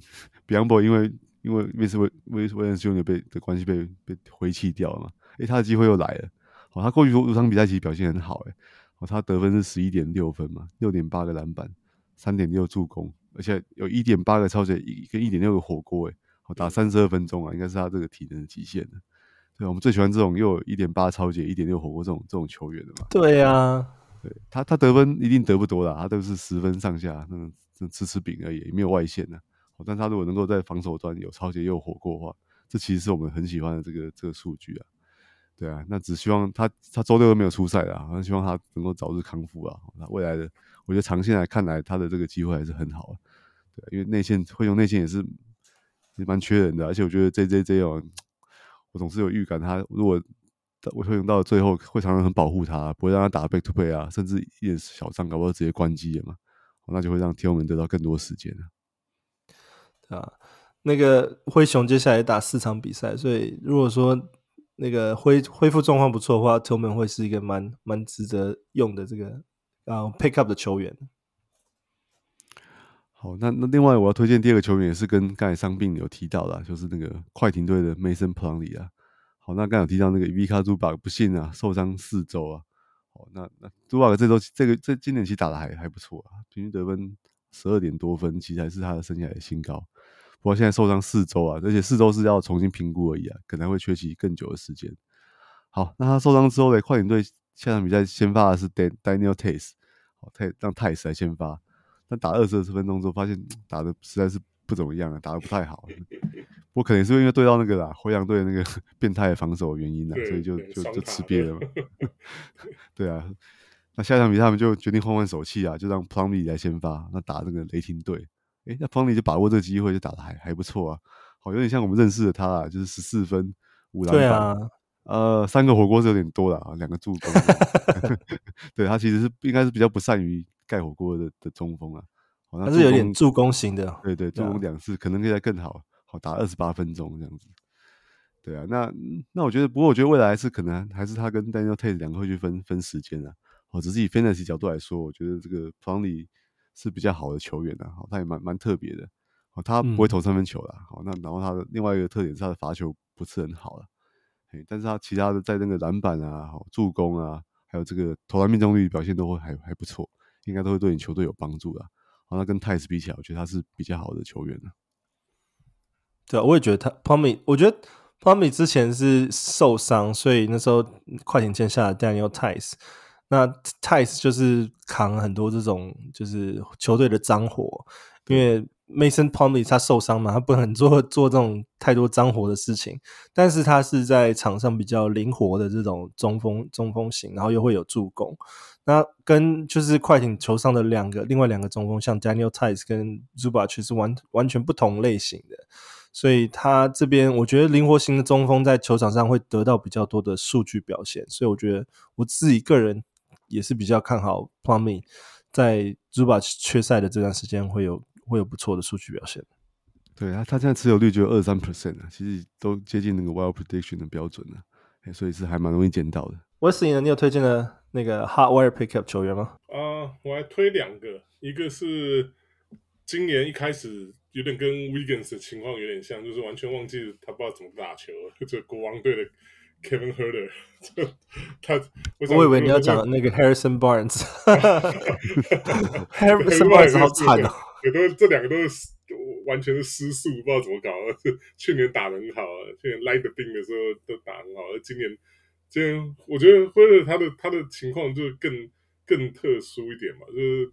，Biyombo 因为因为 Vince Williams 兄弟被的关系被被回弃掉了嘛，诶，他的机会又来了。好，他过去五场比赛其实表现很好，诶，哦，他得分是十一点六分嘛，六点八个篮板，三点六助攻，而且有一点八个抄截，一跟一点六个火锅，诶。打三十二分钟啊，应该是他这个体能的极限了。对，我们最喜欢这种又有一点八超级一点六火锅这种这种球员的嘛。对呀、啊，对他他得分一定得不多啦，他都是十分上下，那种吃吃饼而已，也没有外线的。但他如果能够在防守端有超级又有火锅的话，这其实是我们很喜欢的这个这个数据啊。对啊，那只希望他他周六都没有出赛啊，很希望他能够早日康复啊。那未来的，我觉得长线来看来，他的这个机会还是很好啊。因为内线会用内线也是。也蛮缺人的，而且我觉得 J J J 哦，我总是有预感，他如果我会用到最后，会常常很保护他，不会让他打 back to back 啊，甚至一点小伤，搞不好直接关机了嘛，那就会让 Tillman 得到更多时间啊。那个灰熊接下来打四场比赛，所以如果说那个恢恢复状况不错的话，Tillman 会是一个蛮蛮值得用的这个啊 pick up 的球员。好，那那另外我要推荐第二个球员，也是跟刚才伤病有提到的，就是那个快艇队的 Mason Plumlee 啊。好，那刚才有提到那个 Ivica Zubac 不幸啊受伤四周啊。好，那那 z u b a 这周这个这今年其实打得还还不错啊，平均得分十二点多分，其实还是他的生涯的新高。不过现在受伤四周啊，而且四周是要重新评估而已啊，可能会缺席更久的时间。好，那他受伤之后呢，快艇队下场比赛先发的是 Daniel Theis，好，泰让 Theis 来先发。但打二十二十分钟之后，发现打的实在是不怎么样啊，打的不太好。我可能是因为对到那个啦，灰狼队那个 变态的防守的原因啦，所以就就就吃瘪了嘛。对啊，那下一场比赛他们就决定换换手气啊，就让 Plumlee 来先发，那打那个雷霆队。诶，那 Plumlee 就把握这个机会，就打的还还不错啊。好，有点像我们认识的他啊，就是十四分五篮板，啊、呃，三个火锅是有点多了啊，两个助攻。对他其实是应该是比较不善于。盖火锅的的中锋啊，好像他是有点助攻型的，对对，助攻两次可能可以再更好，好打二十八分钟这样子。对啊，那那我觉得，不过我觉得未来是可能还是他跟 Daniel Theis 两个会去分分时间啊。哦，只是以 Fantasy 角度来说，我觉得这个 Plumlee 是比较好的球员啊，好，他也蛮蛮特别的。哦，他不会投三分球啦。好，那然后他的另外一个特点是他的罚球不是很好了，但是他其他的在那个篮板啊、助攻啊，还有这个投篮命中率表现都会还还不错。应该都会对你球队有帮助的。好，那跟泰斯比起来，我觉得他是比较好的球员呢。对啊，我也觉得他 Plumlee，我觉得 Plumlee 之前是受伤，所以那时候快艇签下了 Daniel Theis。那 Theis 就是扛很多这种就是球队的脏活，因为 Mason Plumlee 他受伤嘛，他不能做 做这种太多脏活的事情。但是他是在场上比较灵活的这种中锋中锋型，然后又会有助攻。那跟就是快艇球上的两个另外两个中锋，像 Daniel Tice 跟 Zubac 是完完全不同类型的，所以他这边我觉得灵活型的中锋在球场上会得到比较多的数据表现，所以我觉得我自己个人也是比较看好 Plumlee 在 Zubac 缺赛的这段时间会有会有不错的数据表现。对啊，他现在持有率只有二十三 percent 啊，其实都接近那个 Wild Prediction 的标准了，所以是还蛮容易捡到的。Wesley 呢，你有推荐的？那个 hard wire Pickup 球员吗？啊、呃，我还推两个，一个是今年一开始有点跟 Wiggins 的情况有点像，就是完全忘记他不知道怎么打球了，就国王队的 Kevin Huerter，他我，我以为你要讲那个 Harrison Barnes，Harrison Barnes 好惨哦，也都这两个都是完全是失速，不知道怎么搞。去年打得很好，去年 Light the Beam 的时候都打很好，而今年。今天我觉得辉尔他的他的情况就更更特殊一点嘛，就是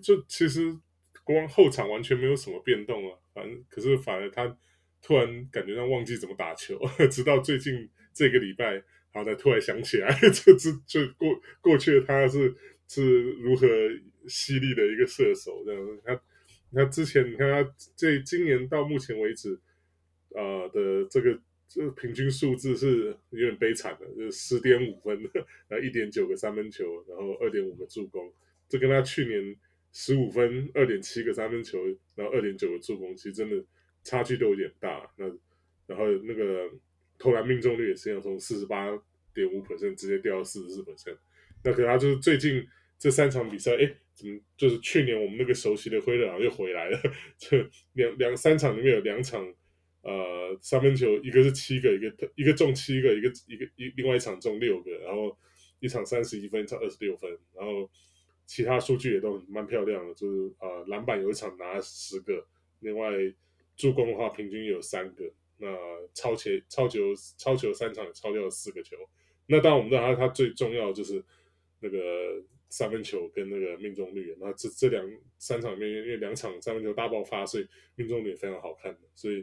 就其实国王后场完全没有什么变动啊，反正可是反而他突然感觉上忘记怎么打球，直到最近这个礼拜，然后才突然想起来，这这这过过去的他是是如何犀利的一个射手这样。他他之前你看他这今年到目前为止，呃的这个这个平均数字是有点悲惨的，就是十点五分，然后一点九个三分球，然后二点五个助攻，这跟他去年。十五分，二点七个三分球，然后二点九个助攻，其实真的差距都有点大。那然后那个投篮命中率也是要从四十八点五 percent 直接掉到四十四 percent。那可能他就是最近这三场比赛，哎，怎么就是去年我们那个熟悉的灰狼又回来了？这两两三场里面有两场，呃，三分球一个是七个，一个一个中七个，一个一个一另外一场中六个，然后一场三十一分，一场二十六分，然后。其他数据也都蛮漂亮的，就是呃篮板有一场拿十个，另外助攻的话平均有三个，那超前超球超球三场也抄掉了四个球。那当然我们知道他他最重要的就是那个三分球跟那个命中率，那这这两三场里面因为两场三分球大爆发，所以命中率也非常好看的。所以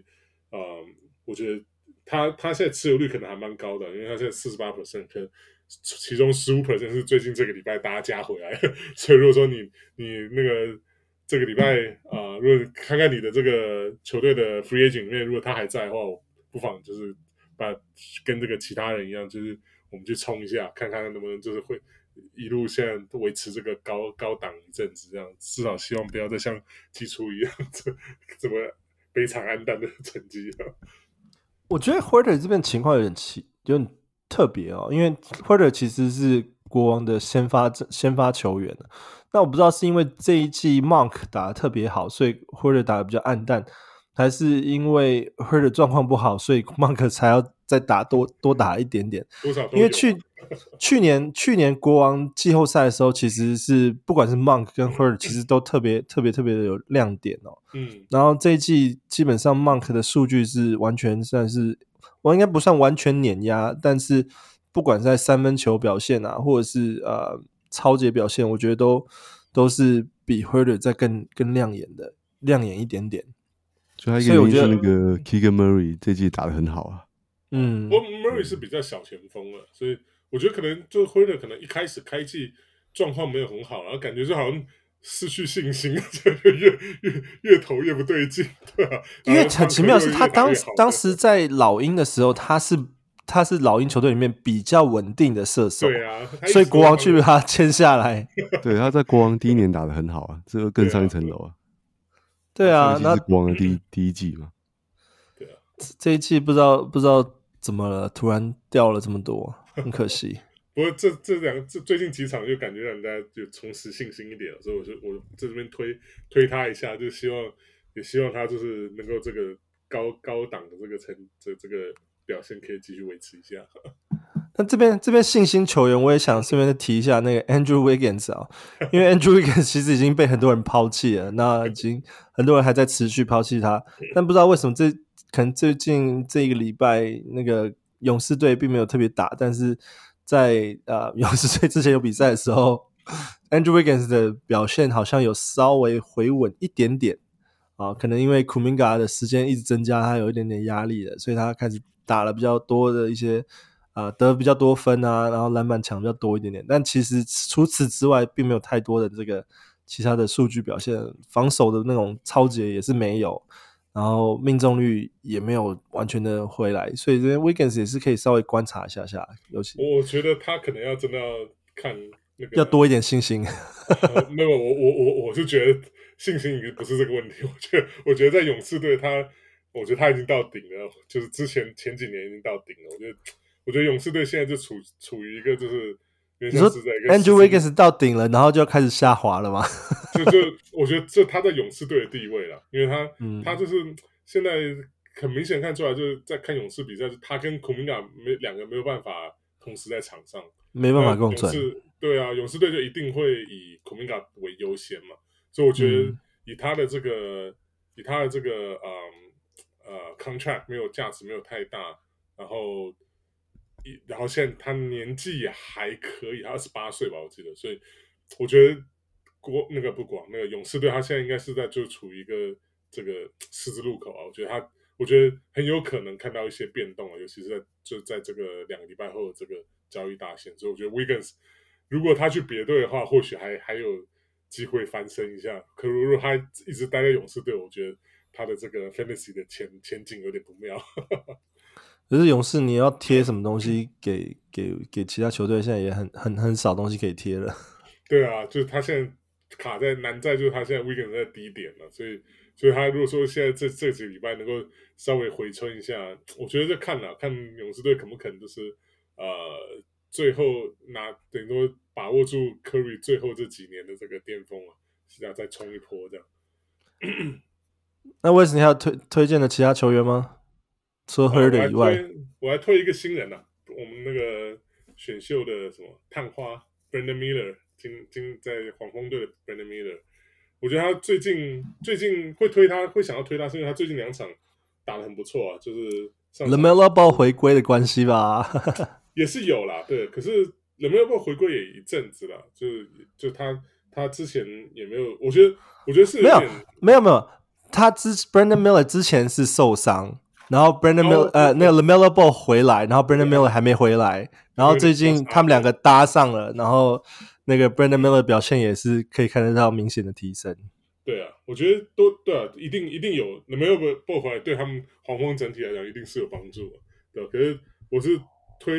啊、呃，我觉得他他现在持有率可能还蛮高的，因为他现在四十八 percent 可。其中十五 percent 是最近这个礼拜大家加回来，所以如果说你你那个这个礼拜 啊、呃，如果看看你的这个球队的 free agent 里面，如果他还在的话，不妨就是把跟这个其他人一样，就是我们去冲一下，看看能不能就是会一路现在维持这个高高档一阵子，这样至少希望不要再像季初一样这这么悲惨暗淡的 成绩。我觉得 Huerter 这边情况有点奇，有点。特别哦，因为 Huerter 其实是国王的先发先发球员。那我不知道是因为这一季 Monk 打的特别好，所以 Huerter 打的比较暗淡，还是因为 Huerter 状况不好，所以 Monk 才要再打多多打一点点。多少？因为去 去年去年国王季后赛的时候，其实是不管是 Monk 跟 Huerter 其实都特别特别特别的有亮点哦。嗯。然后这一季基本上 Monk 的数据是完全算是。我应该不算完全碾压，但是不管在三分球表现啊，或者是呃超级表现，我觉得都都是比 Huerter 再更更亮眼的，亮眼一点点。所以我觉得那个 Keegan Murray 这季打得很好啊。嗯，我 Murray 是比较小前锋了，所以我觉得可能就 Huerter 可能一开始开季状况没有很好，然后感觉就好像。失去信心，就越越越投越不对劲，对啊。因为很奇妙是他当当时在老鹰的时候，他是他是老鹰球队里面比较稳定的射手，对啊。所以国王去把他签下来，对，他在国王第一年打的很好啊，这个更上一层楼啊。对啊，那是国王的第一第一季嘛。对啊，这一季不知道不知道怎么了，突然掉了这么多，很可惜。不过这这两这最近几场就感觉让大家就重拾信心一点，所以我就我在这边推推他一下，就希望也希望他就是能够这个高高档的这个成这这个表现可以继续维持一下。那这边这边信心球员，我也想顺便提一下那个 Andrew Wiggins 啊，因为 Andrew Wiggins 其实已经被很多人抛弃了，那已经很多人还在持续抛弃他，但不知道为什么这可能最近这一个礼拜那个勇士队并没有特别打，但是。在呃勇士队之前有比赛的时候，Andrew Wiggins 的表现好像有稍微回稳一点点啊，可能因为 Kuminga 的时间一直增加，他有一点点压力了，所以他开始打了比较多的一些啊，得比较多分啊，然后篮板抢比较多一点点。但其实除此之外，并没有太多的这个其他的数据表现，防守的那种抄截也是没有。然后命中率也没有完全的回来，所以这边 Wiggins 也是可以稍微观察一下下，尤其我觉得他可能要真的要看那个要多一点信心。呃、没有，我我我我是觉得信心已经不是这个问题。我觉得我觉得在勇士队他，我觉得他已经到顶了，就是之前前几年已经到顶了。我觉得我觉得勇士队现在就处处于一个就是。你说 Andrew Wiggins 到顶了，然后就要开始下滑了吗？就就我觉得这他在勇士队的地位了，因为他、嗯、他就是现在很明显看出来，就是在看勇士比赛，他跟库明加没两个没有办法同时在场上，没办法共存。对啊，勇士队就一定会以库明加为优先嘛，所以我觉得以他的这个、嗯、以他的这个嗯呃 contract 没有价值，没有太大，然后。然后现在他年纪也还可以，他二十八岁吧，我记得，所以我觉得国那个不广那个勇士队，他现在应该是在就处于一个这个十字路口啊。我觉得他，我觉得很有可能看到一些变动啊，尤其是在就在这个两个礼拜后的这个交易大限。所以我觉得 Wiggins 如果他去别队的话，或许还还有机会翻身一下。可如果他一直待在勇士队，我觉得他的这个 Fantasy 的前前景有点不妙。可是勇士，你要贴什么东西给给给其他球队？现在也很很很少东西可以贴了。对啊，就是他现在卡在难在，就是他现在 weekend 在低点了，所以所以他如果说现在这这几个礼拜能够稍微回春一下，我觉得就看了看勇士队肯不可能就是呃最后拿等于说把握住 Curry 最后这几年的这个巅峰啊，是要再冲一波这样。那为什么你还有推推荐的其他球员吗？除了 Huerter 以外，我还，我还推一个新人呐、啊，我们那个选秀的什么探花 Brandon Miller，今今在黄蜂队的 Brandon Miller，我觉得他最近最近会推他，会想要推他，是因为他最近两场打的很不错啊，就是 LaMelo Ball 回归的关系吧，也是有啦，对，可是 LaMelo Ball 回归也一阵子了，就是就他他之前也没有，我觉得我觉得是有没有没有没有，他之 Brandon Miller 之前是受伤。然后 Brandon Miller 呃，那个 LaMelo Ball 回来，然后 Brandon Miller 还没回来，然后最近他们两个搭上了，然后那个 Brandon Miller 表现也是可以看得到明显的提升。对啊，我觉得都对啊，一定一定有 LaMelo Ball 回来，对他们黄蜂整体来讲一定是有帮助的。对，可是我是推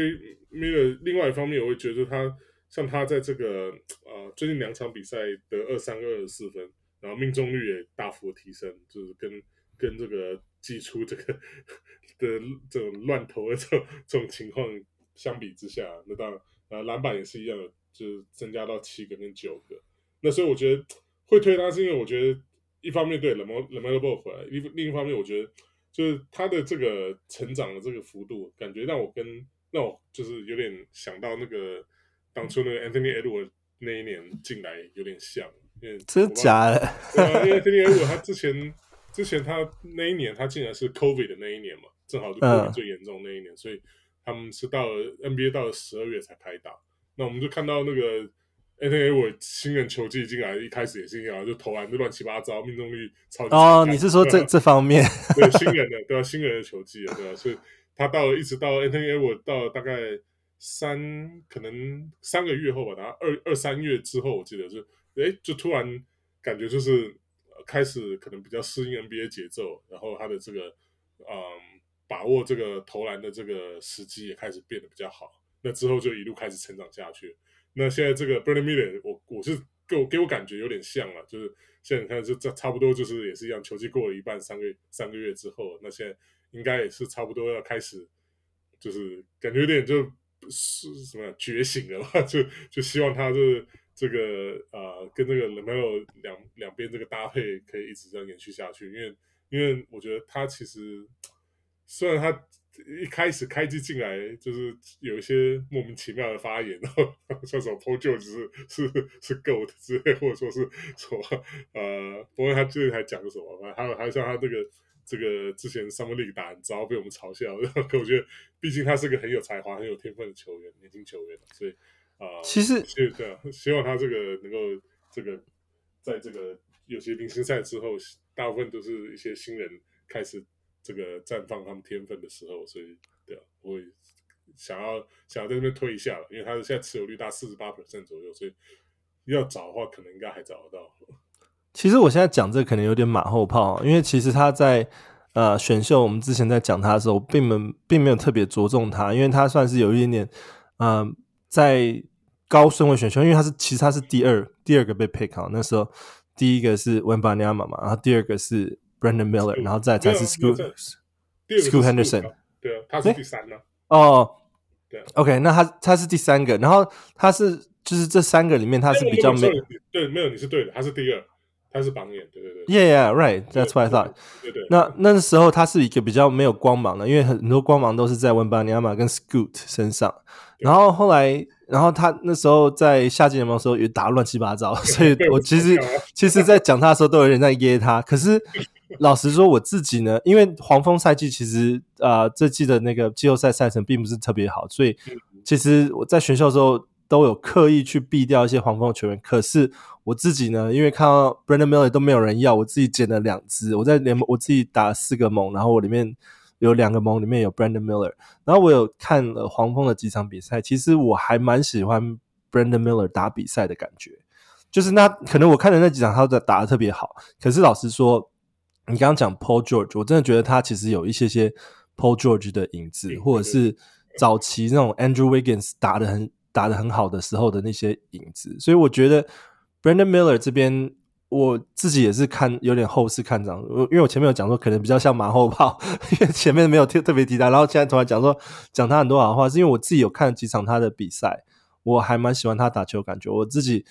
Miller，另外一方面我会觉得他像他在这个呃最近两场比赛得二三二十四分，然后命中率也大幅提升，就是跟跟这个。祭出这个 的这种乱投的这种这种情况相比之下，那当然呃篮板也是一样的，就是增加到七个跟九个。那所以我觉得会推他，是因为我觉得一方面对 LaMelo LaMelo Ball 回来，另另一方面我觉得就是他的这个成长的这个幅度，感觉让我跟让我就是有点想到那个当初那个 Anthony Edwards 那一年进来有点像，因为真的假的？对啊，因为 Anthony Edwards 他之前。之前他那一年，他竟然是 COVID 的那一年嘛，正好是 COVID 最严重那一年，uh. 所以他们是到了 NBA 到了十二月才开打。那我们就看到那个 Anthony Edwards 新人球技进来，一开始也是一样，就投篮就乱七八糟，命中率超级。哦，oh, 你是说这这方面？对，新人的对啊？新人的球技啊，对啊？所以他到了一直到 Anthony Edwards 到了大概三可能三个月后吧，然后二二三月之后，我记得是哎，就突然感觉就是。开始可能比较适应 NBA 节奏，然后他的这个嗯把握这个投篮的这个时机也开始变得比较好。那之后就一路开始成长下去。那现在这个 Brandon Miller，我我是给我给我感觉有点像了，就是现在你看就这差不多就是也是一样，球季过了一半，三个月三个月之后，那现在应该也是差不多要开始，就是感觉有点就是什么觉醒了吧，就就希望他就是。这个呃，跟这个 LaMelo 两两边这个搭配可以一直这样延续下去，因为因为我觉得他其实虽然他一开始开机进来就是有一些莫名其妙的发言，然后像什么 POJO 是是是 GOAT 之类，或者说是什么呃，不过他最近还讲了什么，还有还有像他这个这个之前 Summer League 打很糟被我们嘲笑，然后可我觉得毕竟他是个很有才华、很有天分的球员，年轻球员，所以。啊，呃、其实是这样，希望他这个能够这个，在这个有些明星赛之后，大部分都是一些新人开始这个绽放他们天分的时候，所以对啊，我会想要想要在这边推一下了，因为他现在持有率大四十八 percent 左右，所以要找的话，可能应该还找得到。其实我现在讲这可能有点马后炮，因为其实他在呃选秀，我们之前在讲他的时候，并没并没有特别着重他，因为他算是有一点点嗯。呃在高顺位选秀，因为他是其实他是第二第二个被 pick 啊，那时候第一个是 w e n b a n y a m a 嘛，然后第二个是 Brandon Miller，然后再才是 Scoot Scoot Henderson，对啊，他是第三呢。哦，对，OK，那他他是第三个，然后他是就是这三个里面他是比较没对，没有你是对的，他是第二，他是榜眼，对对对，Yeah yeah，right，that's what I thought。对对，那那时候他是一个比较没有光芒的，因为很多光芒都是在 Wembanyama 跟 Scoot 身上。然后后来，然后他那时候在夏季联盟的时候也打乱七八糟，所以我其实其实，在讲他的时候都有人在噎他。可是老实说，我自己呢，因为黄蜂赛季其实啊、呃，这季的那个季后赛赛程并不是特别好，所以其实我在选秀的时候都有刻意去避掉一些黄蜂的球员。可是我自己呢，因为看到 Brandon Miller 都没有人要，我自己捡了两只。我在联盟我自己打了四个盟，然后我里面有两个盟里面有 Brandon Miller。然后我有看了黄蜂的几场比赛，其实我还蛮喜欢 Brandon Miller 打比赛的感觉。就是那可能我看的那几场他都打的特别好，可是老实说，你刚刚讲 Paul George，我真的觉得他其实有一些些 Paul George 的影子，或者是早期那种 Andrew Wiggins 打的很打得很好的时候的那些影子，所以我觉得 Brandon Miller 这边我自己也是看有点后市看涨，因为我前面有讲说可能比较像马后炮，因为前面没有特特别提到，然后现在突然讲说讲他很多好话，是因为我自己有看几场他的比赛，我还蛮喜欢他打球感觉，我自己。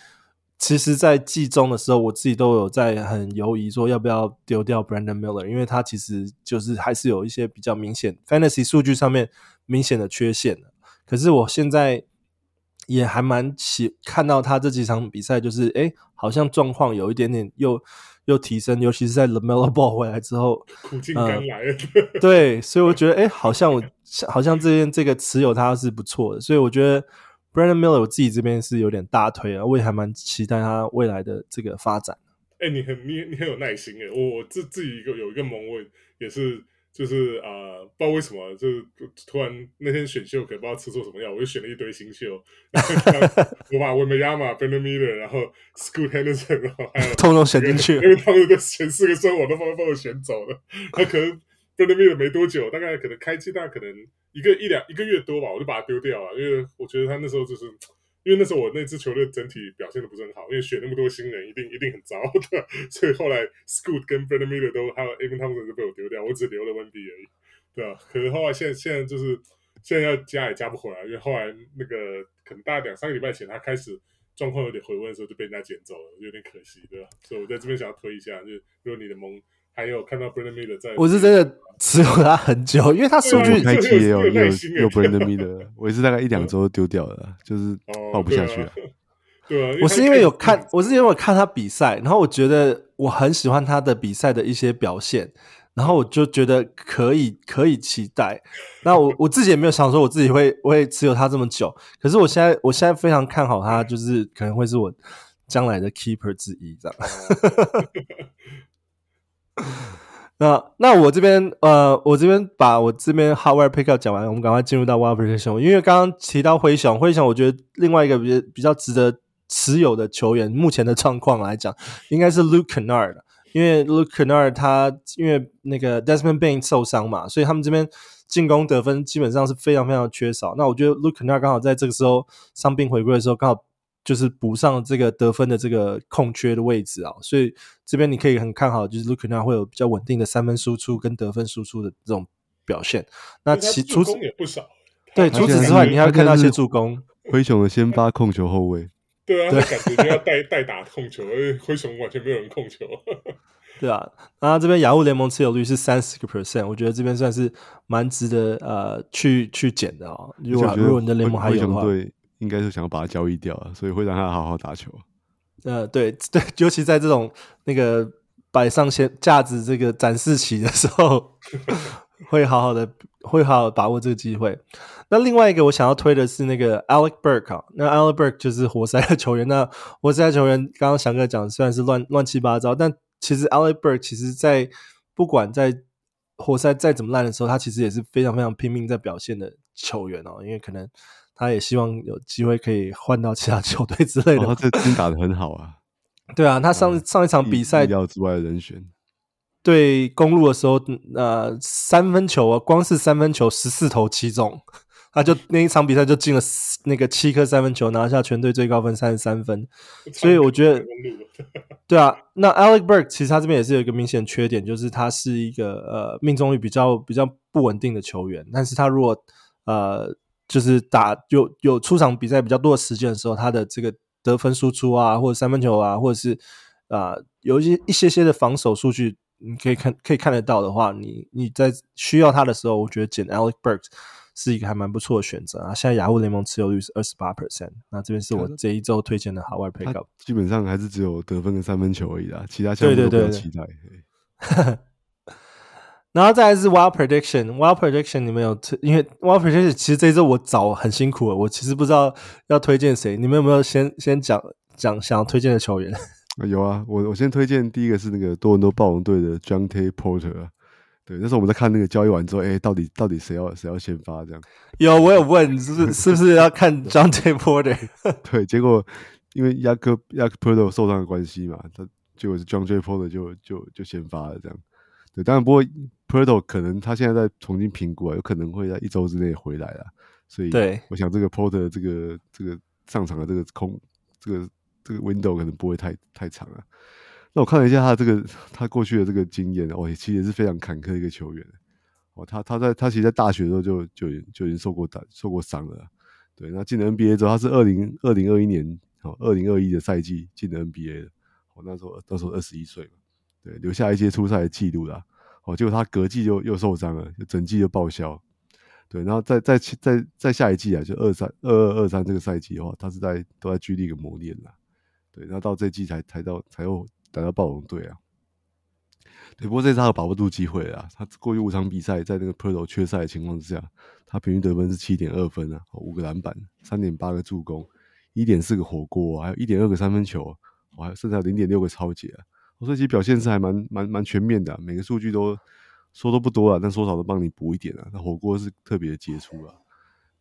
其实，在季中的时候，我自己都有在很犹豫，说要不要丢掉 Brandon Miller，因为他其实就是还是有一些比较明显 Fantasy 数据上面明显的缺陷。可是我现在也还蛮喜看到他这几场比赛，就是诶，好像状况有一点点又又提升，尤其是在 LaMelo Ball 回来之后，苦尽甘来了。呃，对，所以我觉得 诶，好像我好像这边这个持有他是不错的，所以我觉得。Brandon Miller，我自己这边是有点大推啊，我也还蛮期待他未来的这个发展。哎、欸，你很你你很有耐心哎，我我自自己一个有一个盟位也是，就是啊、呃，不知道为什么，就是突然那天选秀，可能不知道吃错什么药，我就选了一堆新秀，我把 Wembanyama、Brandon Miller，然后 Scoot Henderson，然后还有通通选进去，因为他们的前四个顺我都帮帮我选走了，他可能 Miller 没多久，大概可能开机大概可能。一个一两一个月多吧，我就把它丢掉了，因为我觉得他那时候就是，因为那时候我那支球队整体表现的不是很好，因为选那么多新人，一定一定很糟的，所以后来 Scoot 跟 Brandon Miller 都还有 Amen Thompson 就被我丢掉，我只留了 Wendy 而已，对啊，可是后来现现在就是现在要加也加不回来，因为后来那个可能大概两三个礼拜前他开始状况有点回温的时候就被人家捡走了，有点可惜，对吧？所以我在这边想要推一下，就是如果你的盟。还有看到 Brandon Miller 在，我是真的持有他很久，因为他数据开机也有有有 Brandon Miller，我也是大概一两周丢掉了，就是抱不下去了。对啊，我是因为有看，我是因为我看他比赛，然后我觉得我很喜欢他的比赛的一些表现，然后我就觉得可以可以期待。那我我自己也没有想说我自己会会持有他这么久，可是我现在我现在非常看好他，就是可能会是我将来的 keeper 之一，这样。那那我这边呃，我这边把我这边 Hot Wire Pickup 讲完，我们赶快进入到 wild position。因为刚刚提到灰熊，灰熊我觉得另外一个比较比较值得持有的球员，目前的状况来讲，应该是 Luke Kennard。因为 Luke Kennard 他因为那个 Desmond Bane 受伤嘛，所以他们这边进攻得分基本上是非常非常缺少。那我觉得 Luke Kennard 刚好在这个时候伤病回归的时候，刚好。就是补上这个得分的这个空缺的位置啊，所以这边你可以很看好，就是 Luke 会有比较稳定的三分输出跟得分输出的这种表现。那其除此也不少，对，除此之外，你还会看到一些助攻。灰熊的先发控球后卫，对啊，对感觉就要代代打控球，因为灰熊完全没有人控球。对啊，那这边雅虎联盟持有率是三十个 percent，我觉得这边算是蛮值得呃去去捡的啊、哦。如果如果你的联盟还有的话。应该是想要把他交易掉，所以会让他好好打球。呃，对对，尤其在这种那个摆上先架子这个展示期的时候，会好好的会好好把握这个机会。那另外一个我想要推的是那个 Alec Burke 啊，那 Alec Burke 就是活塞的球员。那活塞球员刚刚翔哥讲虽然是乱乱七八糟，但其实 Alec Burke 其实在不管在活塞再怎么烂的时候，他其实也是非常非常拼命在表现的球员哦，因为可能。他也希望有机会可以换到其他球队之类的。他这真打的很好啊！对啊，他上上一场比赛意料之外的人选。对公路的时候，呃，三分球啊，光是三分球十四投七中，他就那一场比赛就进了那个七颗三分球，拿下全队最高分三十三分。所以我觉得，对啊，那 Alec Burke 其实他这边也是有一个明显缺点，就是他是一个呃命中率比较比较不稳定的球员，但是他如果呃。就是打有有出场比赛比较多的时间的时候，他的这个得分输出啊，或者三分球啊，或者是啊、呃、有一些一些些的防守数据，你可以看可以看得到的话，你你在需要他的时候，我觉得捡 Alec Burks 是一个还蛮不错的选择啊。现在雅虎联盟持有率是二十八 percent，那这边是我这一周推荐的海外 Pickup，基本上还是只有得分跟三分球而已啦，其他项目都不要期待。对对对对然后再来是 Wild Prediction，Wild Prediction 你们有推？因为 Wild Prediction 其实这一周我找很辛苦了，我其实不知道要推荐谁。你们有没有先先讲讲想要推荐的球员？有啊，我我先推荐第一个是那个多伦多暴龙队的 Jontay Porter 啊。对，那时候我们在看那个交易完之后，哎，到底到底谁要谁要先发这样？有，我有问，是不是是不是要看 Jontay Porter？对，结果因为雅克雅克 Porter 受伤的关系嘛，他结果是 Jontay Porter 就就就先发了这样。对，当然不过 Porter 可能他现在在重新评估啊，有可能会在一周之内回来了，所以对，我想这个 Porter 这个这个上场的这个空这个这个 window 可能不会太太长啊。那我看了一下他这个他过去的这个经验哦，其实也是非常坎坷的一个球员哦。他他在他其实，在大学的时候就就就已经受过打受过伤了。对，那进了 NBA 之后，他是二零二零二一年哦，二零二一的赛季进了 NBA 的。哦，那时候那时候二十一岁嘛，对，留下一些出赛的记录啦。哦，结果他隔季就又受伤了，整季就报销。对，然后在在在在下一季啊，就二三二二二三这个赛季的话，他是在都在 G League 磨练啦。对，然后到这季才才到才又。来到暴龙队啊，对，不过这次他有把握住机会啊。他过去五场比赛，在那个 Poeltl 缺赛的情况之下，他平均得分是七点二分啊，五个篮板，三点八个助攻，一点四个火锅，还有一点二个三分球，还有剩下零点六个超级啊。所以其实表现是还蛮蛮蛮全面的啊，每个数据都说都不多啊，但说少都帮你补一点啊。那火锅是特别的杰出啊，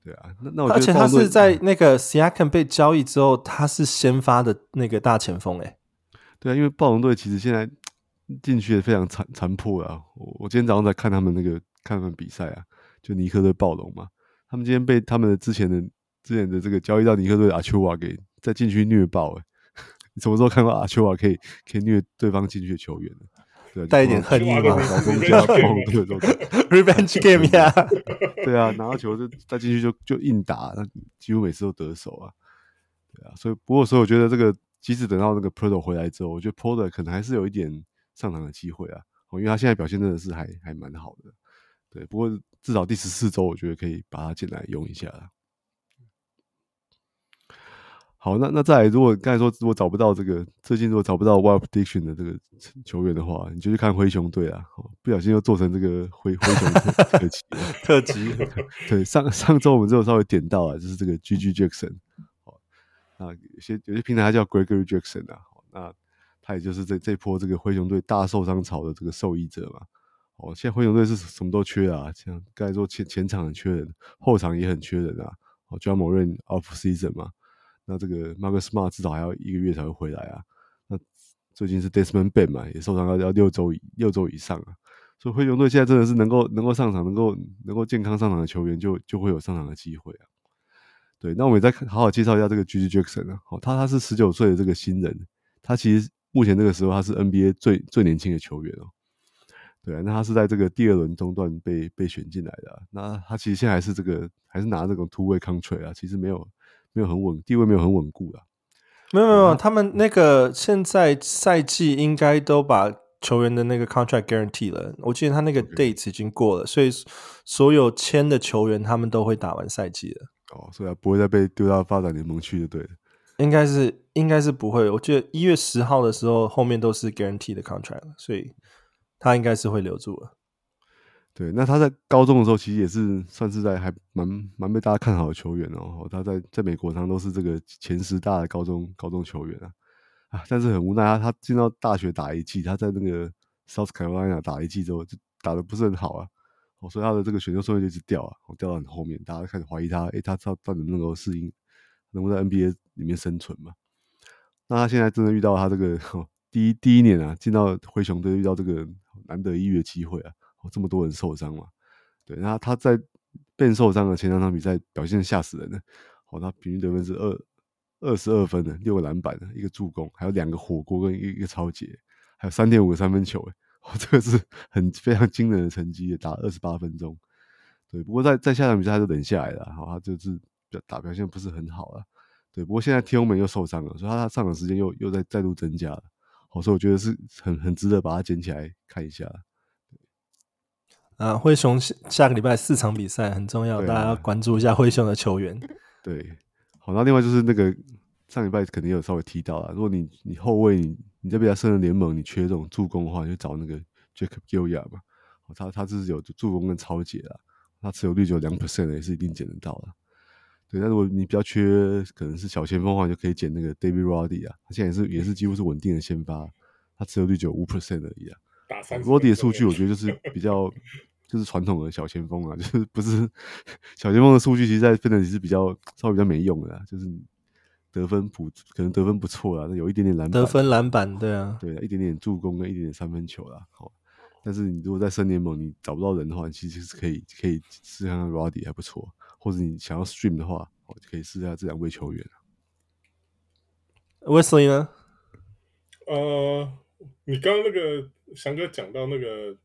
对啊。那那我，而且他是在那个 Siakam 被交易之后，他是先发的那个大前锋诶、欸。对啊，因为暴龙队其实现在进去也非常残残破啊。我我今天早上在看他们那个看他们比赛啊，就尼克队暴龙嘛，他们今天被他们的之前的之前的这个交易到尼克队的阿丘瓦给在禁区虐爆哎！你什么时候看到阿丘瓦可以可以虐对方进去的球员呢？对，带一点恨意嘛，老公家暴龙队的 revenge game 呀，对啊，拿到球就再进去就就硬打，那几乎每次都得手啊。对啊，所以不过所以我觉得这个。即使等到那个 Poeltl 回来之后，我觉得 Poeltl 可能还是有一点上场的机会啊，因为他现在表现真的是还还蛮好的，对。不过至少第十四周，我觉得可以把他进来用一下。好，那那再来，如果刚才说如果找不到这个最近如果找不到 Wild Prediction 的这个球员的话，你就去看灰熊队啊，不小心又做成这个灰灰熊特特辑特辑。对，上上周我们就有稍微点到啊，就是这个 GG Jackson。那，有些有些平台他叫 Gregory Jackson 啊，那他也就是这这波这个灰熊队大受伤潮的这个受益者嘛。哦，现在灰熊队是什么都缺啊，像刚才说前前场很缺人，后场也很缺人啊。哦，Ja Morant off season 嘛，那这个 Marcus Smart 至少还要一个月才会回来啊。那最近是 Desmond Bane 嘛，也受伤要要六周六周以上啊。所以灰熊队现在真的是能够能够上场，能够能够健康上场的球员就就会有上场的机会啊。对，那我们再好好介绍一下这个 GG Jackson 啊，哦，他他是十九岁的这个新人，他其实目前这个时候他是 NBA 最最年轻的球员哦。对啊，那他是在这个第二轮中段被被选进来的，那他其实现在还是这个还是拿这种 two way contract 啊，其实没有没有很稳，地位没有很稳固的。没有没有，他们那个现在赛季应该都把球员的那个 contract guarantee 了，我记得他那个 date 已经过了.所以所有签的球员他们都会打完赛季了。哦，所以不会再被丢到发展联盟去就对了。应该是，应该是不会。我记得一月十号的时候，后面都是 guarantee 的 contract，所以他应该是会留住了。对，那他在高中的时候，其实也是算是在还蛮蛮被大家看好的球员哦。他在在美国上都是这个前十大的高中高中球员啊啊！但是很无奈啊，他进到大学打一季，他在那个 South Carolina 打一季之后，就打得不是很好啊。哦，所以他的这个选秀顺位就一直掉啊，我掉到很后面，大家开始怀疑他，诶，他他到底能够适应，能够在 NBA 里面生存嘛？那他现在真的遇到他这个、第一第一年啊，进到灰熊队遇到这个难得一遇的机会啊，这么多人受伤嘛，对，那他在被受伤的前两场比赛表现吓死人了，哦，他平均得分是二二十二分的，六个篮板的，一个助攻，还有两个火锅跟一个一个抄截，还有三点五个三分球，这个是很非常惊人的成绩，打二十八分钟。对，不过在在下场比赛他就冷下来了，好，他就是打表现不是很好了。对，不过现在天空门又受伤了，所以他他上场时间又又在再度增加了。好，所以我觉得是很很值得把它捡起来看一下。啊，灰熊下下个礼拜四场比赛很重要，啊、大家要关注一下灰熊的球员。对，好，那另外就是那个上礼拜肯定有稍微提到了，如果你你后卫你。你这边在圣人联盟，你缺这种助攻的话，就找那个 Jacob Gilyard 嘛。他他这是有助攻跟超解啊，他持有率只有两 percent 也是一定捡得到的。对，但如果你比较缺，可能是小前锋的话，就可以捡那个 David Roddy 啊，他现在也是也是几乎是稳定的先发，他持有率只有五 percent 而已啊。Roddy 的数据我觉得就是 比较就是传统的小前锋啊，就是不是小前锋的数据，其实在 Fantasy 是比较稍微比较没用的啦，就是得分普可能得分不错啦，那有一点点篮板，得分篮板对啊，对，一点点助攻跟一点点三分球啦，好。但是你如果在深联盟你找不到人的话，你其实是可以可以试试看看 Roddy 还不错，或者你想要 Stream 的话，哦，可以试下这两位球员。Wesley 呢？呃，你刚刚那个翔哥讲到那个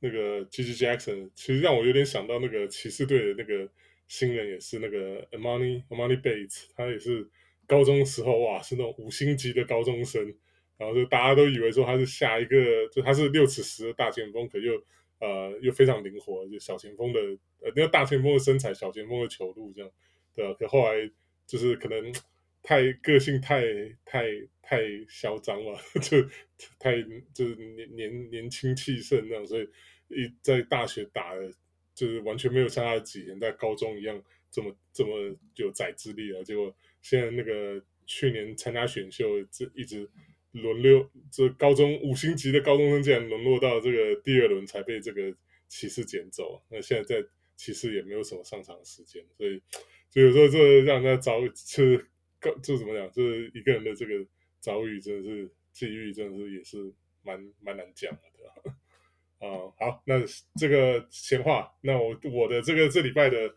那个 GG Jackson，其实让我有点想到那个骑士队的那个新人，也是那个 Emani Emani Bates，他也是高中时候哇，是那种五星级的高中生。然后就大家都以为说他是下一个，就他是六尺十的大前锋，可又呃又非常灵活，就小前锋的呃那个大前锋的身材，小前锋的球路这样，对啊，可后来就是可能太个性太太太嚣张了，就太就是年年年轻气盛那样，所以一在大学打的就是完全没有像他几年在高中一样这么这么有宰制力啊。结果现在那个去年参加选秀，这一直。轮流，这高中五星级的高中生竟然沦落到这个第二轮才被这个骑士捡走。那现在在骑士也没有什么上场时间，所以就有时候这让人家遭遇，这这怎么讲？就是一个人的这个遭遇，真的是际遇，真的是也是蛮蛮难讲的，啊，好，那这个闲话，那我我的这个这礼拜的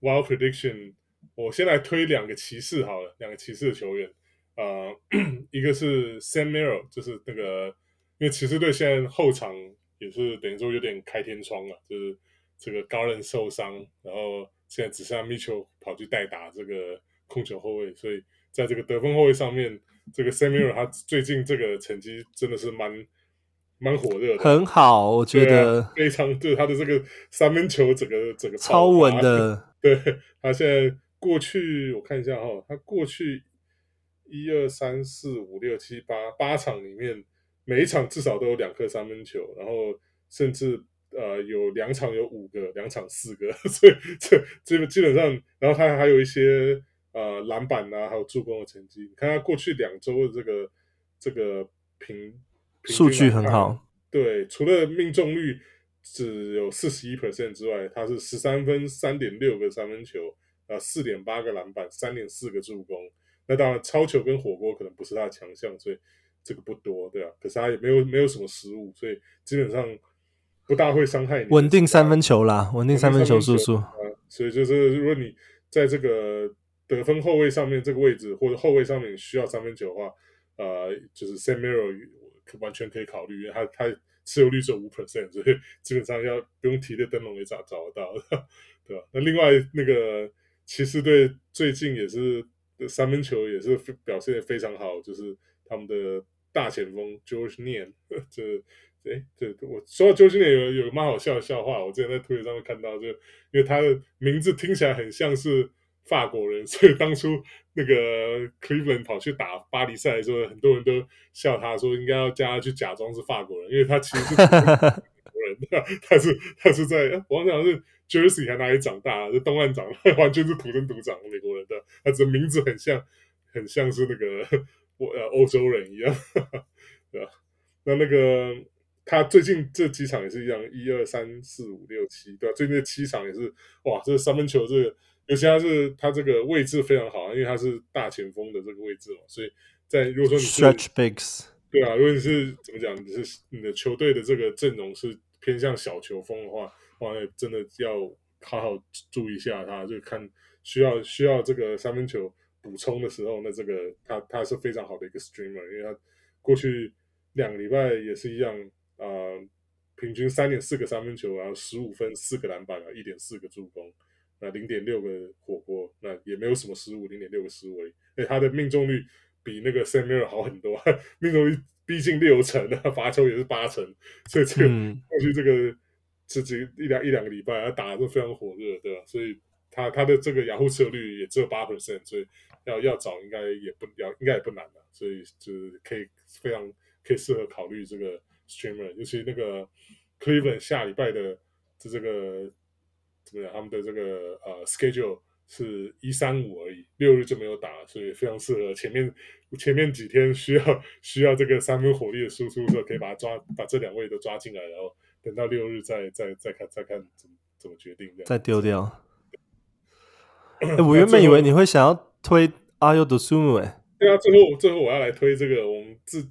Wild Prediction，我先来推两个骑士好了，两个骑士的球员。呃，一个是 Sam Merrill，就是那个，因为骑士队现在后场也是等于说有点开天窗了，就是这个 Garland 受伤，然后现在只剩下 Mitchell 跑去代打这个控球后卫，所以在这个得分后卫上面，这个 Sam Merrill 他最近这个成绩真的是蛮蛮火热的，很好，我觉得、啊、非常对他的这个三分球整个整个超稳的，对他现在过去我看一下哈、哦，他过去。一二三四五六七八八场里面，每一场至少都有两颗三分球，然后甚至呃有两场有五个，两场四个，所以这基本基本上，然后他还有一些呃篮板啊，还有助攻的成绩。你看他过去两周的这个这个平数据很好，对，除了命中率只有四十一 percent 之外，他是十三分三点六个三分球，呃四点八个篮板，三点四个助攻。那当然，超球跟火锅可能不是他的强项，所以这个不多，对啊。可是他也没有没有什么失误，所以基本上不大会伤害你。稳定三分球啦，稳定三分球数数。啊，所以就是如果你在这个得分后卫上面这个位置，或者后卫上面需要三分球的话，呃，就是 Sam Merrill 完全可以考虑，因为他他持有率只有五 percent，所以基本上要不用提的灯笼也找找得到，对吧？那另外那个骑士队最近也是。三分球也是表现得非常好，就是他们的大前锋 George Niang，这哎，这我说到 George Nian 有有个蛮好笑的笑话，我之前在推特上面看到，就因为他的名字听起来很像是法国人，所以当初那个 Cleveland 跑去打巴黎赛的时候，很多人都笑他说应该要叫他去假装是法国人，因为他其实是美国人，他是他是在我想是。Jersey 还哪里长大？这东岸长大，完全是土生土长的美国人的，他这名字很像，很像是那个我呃欧洲人一样，对吧？那那个他最近这几场也是一样，一二三四五六七，对吧？最近这七场也是哇，这个三分球这个，尤其他是他这个位置非常好，因为他是大前锋的这个位置嘛，所以在如果说你是 stretch bigs，对啊，如果你是怎么讲，你是你的球队的这个阵容是偏向小球风的话。哇真的要好好注意一下他，就看需要需要这个三分球补充的时候，那这个他他是非常好的一个 streamer，因为他过去两个礼拜也是一样啊、呃，平均三点四个三分球，然后十五分四个篮板啊，一点四个助攻，那零点六个火锅，那也没有什么失误，零点六个失误，哎，他的命中率比那个 Sam Merrill 好很多，命中率逼近六成，罚球也是八成，所以这个、嗯、过去这个。这几一两一两个礼拜，他打的都非常火热，对吧？所以他他的这个雅虎策率也只有八 percent，所以要要找应该也不要应该也不难的，所以就是可以非常可以适合考虑这个 streamer，尤其那个 Cleveland 下礼拜的这这个怎么讲？他们的这个呃 schedule 是一三五而已，六日就没有打，所以非常适合前面前面几天需要需要这个三分火力的输出的时候，可以把它抓把这两位都抓进来，然后等到六日再再再看再看怎么怎么决定这样，再丢掉。欸、我原本以为你会想要推 Ayo Dosunmu 哎，对啊，最后最后我要来推这个，我们自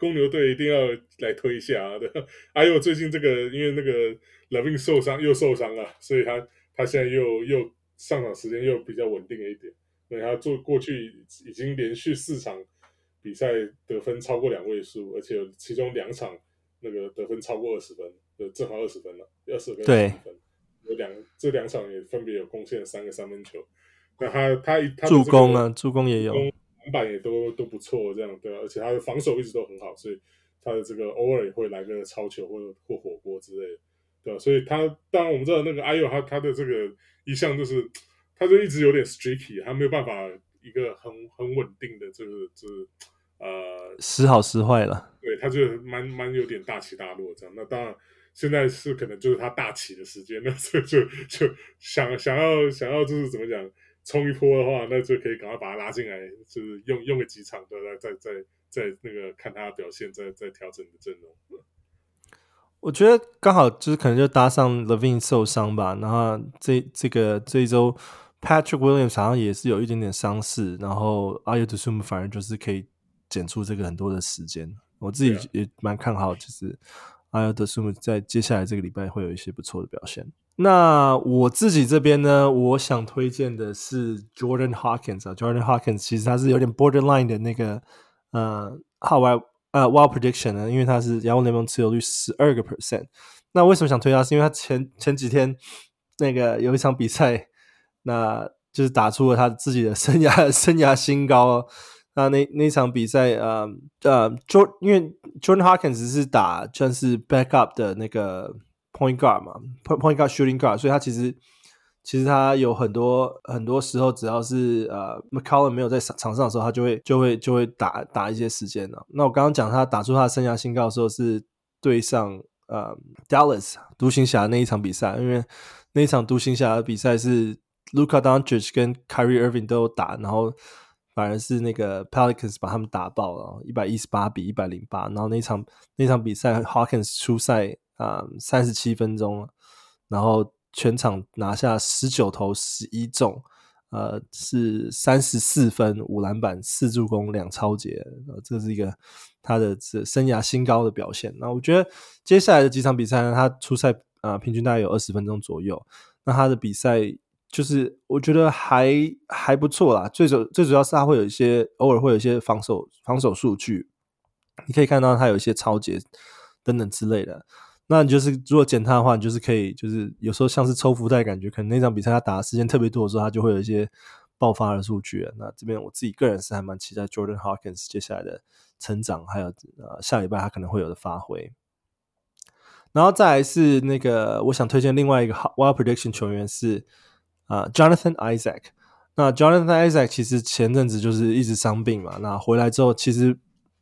公牛队一定要来推一下啊！对，Ayo 最近这个因为那个 LaVine 受伤又受伤了，所以他他现在又又上场时间又比较稳定了一点。对，他做过去已经连续四场比赛得分超过两位数，而且其中两场那个得分超过二十分，就正好二十分了，二十分二十分。有两这两场也分别有贡献三个三分球。那他他他助攻啊，助攻也有，篮板也都都不错，这样对？而且他的防守一直都很好，所以他的这个偶尔也会来个超球或者或火锅之类的，对？所以他当然我们知道那个 Ayo 他他的这个一向就是，他就一直有点 streaky，他没有办法一个很很稳定的这个就是呃时好时坏了，对，他就蛮蛮有点大起大落这样。那当然现在是可能就是他大起的时间，那所以就就想想要想要就是怎么讲？冲一波的话，那就可以赶快把他拉进来，就是用用个几场，对，再再再那个看他的表现，再再调整你的阵容。我觉得刚好就是可能就搭上 Levine 受伤吧，然后这这个这一周 Patrick Williams 好像也是有一点点伤势，然后 Ayo Dosunmu 反而就是可以减出这个很多的时间。我自己也蛮看好，就是 Ayo Dosunmu 在接下来这个礼拜会有一些不错的表现。那我自己这边呢，我想推荐的是 Jordan Hawkins 啊，Jordan Hawkins 其实他是有点 borderline 的那个呃号外呃 wild prediction 呢，因为他是亚洲联盟持有率十二个 percent。那为什么想推他？是因为他前前几天那个有一场比赛，那就是打出了他自己的生涯生涯新高哦。那那那场比赛，呃呃，John，因为 Jordan Hawkins 是打算是 backup 的那个。Point guard 嘛，Point point guard shooting guard，所以他其实其实他有很多很多时候，只要是呃 McCollum 没有在场上的时候，他就会就会就会打打一些时间了。那我刚刚讲他打出他的生涯新高的时候，是对上呃 Dallas 独行侠那一场比赛，因为那一场独行侠的比赛是 Luka Doncic 跟 Kyrie Irving 都有打，然后反而是那个 Pelicans 把他们打爆了，一百一十八比一百零八。然后那场那场比赛 Hawkins 出赛。啊，三十七分钟，然后全场拿下十九投十一中，呃，是三十四分五篮板四助攻两超节，呃，这是一个他的这生涯新高的表现。那我觉得接下来的几场比赛呢，他出赛啊，平均大概有二十分钟左右。那他的比赛就是我觉得还还不错啦，最主最主要是他会有一些偶尔会有一些防守防守数据，你可以看到他有一些超节等等之类的。那你就是如果捡他的话，你就是可以，就是有时候像是抽福袋感觉，可能那场比赛他打的时间特别多的时候，他就会有一些爆发的数据。那这边我自己个人是还蛮期待 Jordan Hawkins 接下来的成长，还有呃下礼拜他可能会有的发挥。然后再来是那个我想推荐另外一个 Wild Prediction 球员是啊、呃、Jonathan Isaac。那 Jonathan Isaac 其实前阵子就是一直伤病嘛，那回来之后其实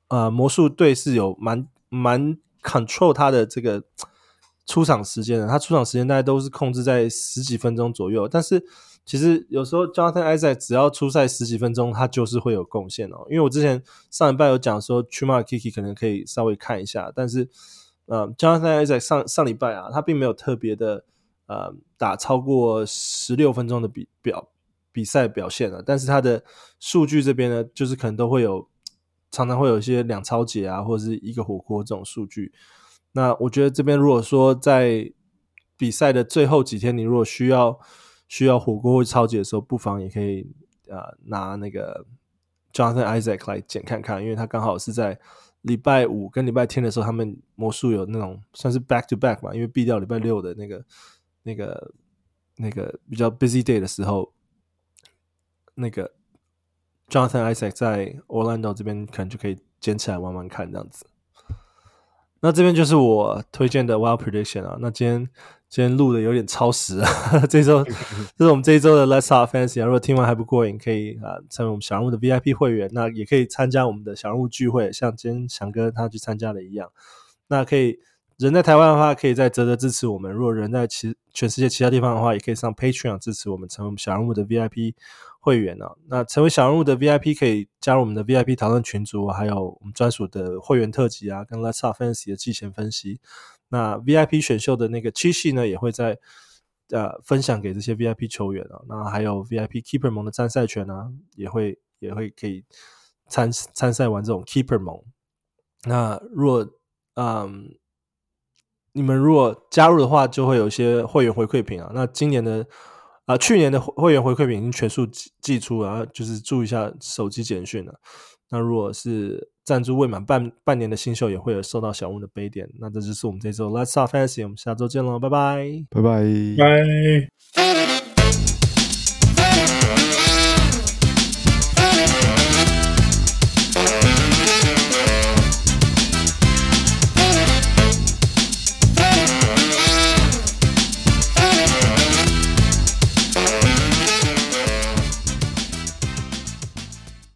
呃魔术队是有蛮蛮。Control 他的这个出场时间呢，他出场时间大概都是控制在十几分钟左右。但是其实有时候 Jonathan Isaac 只要出赛十几分钟，他就是会有贡献哦。因为我之前上礼拜有讲说，Chuma Kiki 可能可以稍微看一下，但是呃，Jonathan Isaac 上上礼拜啊，他并没有特别的呃打超过十六分钟的比表比赛表现了。但是他的数据这边呢，就是可能都会有。常常会有一些两超节啊，或者是一个火锅这种数据。那我觉得这边如果说在比赛的最后几天，你如果需要需要火锅或抄截的时候，不妨也可以呃拿那个 Jonathan Isaac 来捡看看，因为他刚好是在礼拜五跟礼拜天的时候，他们魔术有那种算是 back to back 嘛，因为避掉礼拜六的那个那个那个比较 busy day 的时候，那个。Jonathan Isaac 在 Orlando 这边可能就可以捡起来玩玩看这样子。那这边就是我推荐的 Wild Prediction 啊。那今天今天录的有点超时啊。这周 这是我们这一周的 Let's Talk Fantasy 啊。如果听完还不过瘾，可以啊成为我们小人物的 VIP 会员。那也可以参加我们的小人物聚会，像今天翔哥他去参加的一样。那可以人在台湾的话，可以在泽泽支持我们；如果人在其全世界其他地方的话，也可以上 Patreon 支持我们，成为我们小人物的 VIP 会员啊。那成为小人物的 VIP 可以加入我们的 VIP 讨论群组，还有我们专属的会员特辑啊，跟 Let's Talk Fantasy 的季前分析。那 VIP 选秀的那个七夕呢，也会在呃分享给这些 VIP 球员啊。那还有 VIP Keeper 盟的参赛权啊，也会也会可以参参赛完这种 Keeper 盟。那如果嗯，你们如果加入的话，就会有一些会员回馈品啊。那今年的啊、呃，去年的会员回馈品已经全数寄寄出了，然后就是注意一下手机简讯了。那如果是赞助未满半半年的新秀，也会有收到小物的杯垫。那这就是我们这周 Let's Talk Fantasy，我们下周见喽，拜拜，拜拜，拜。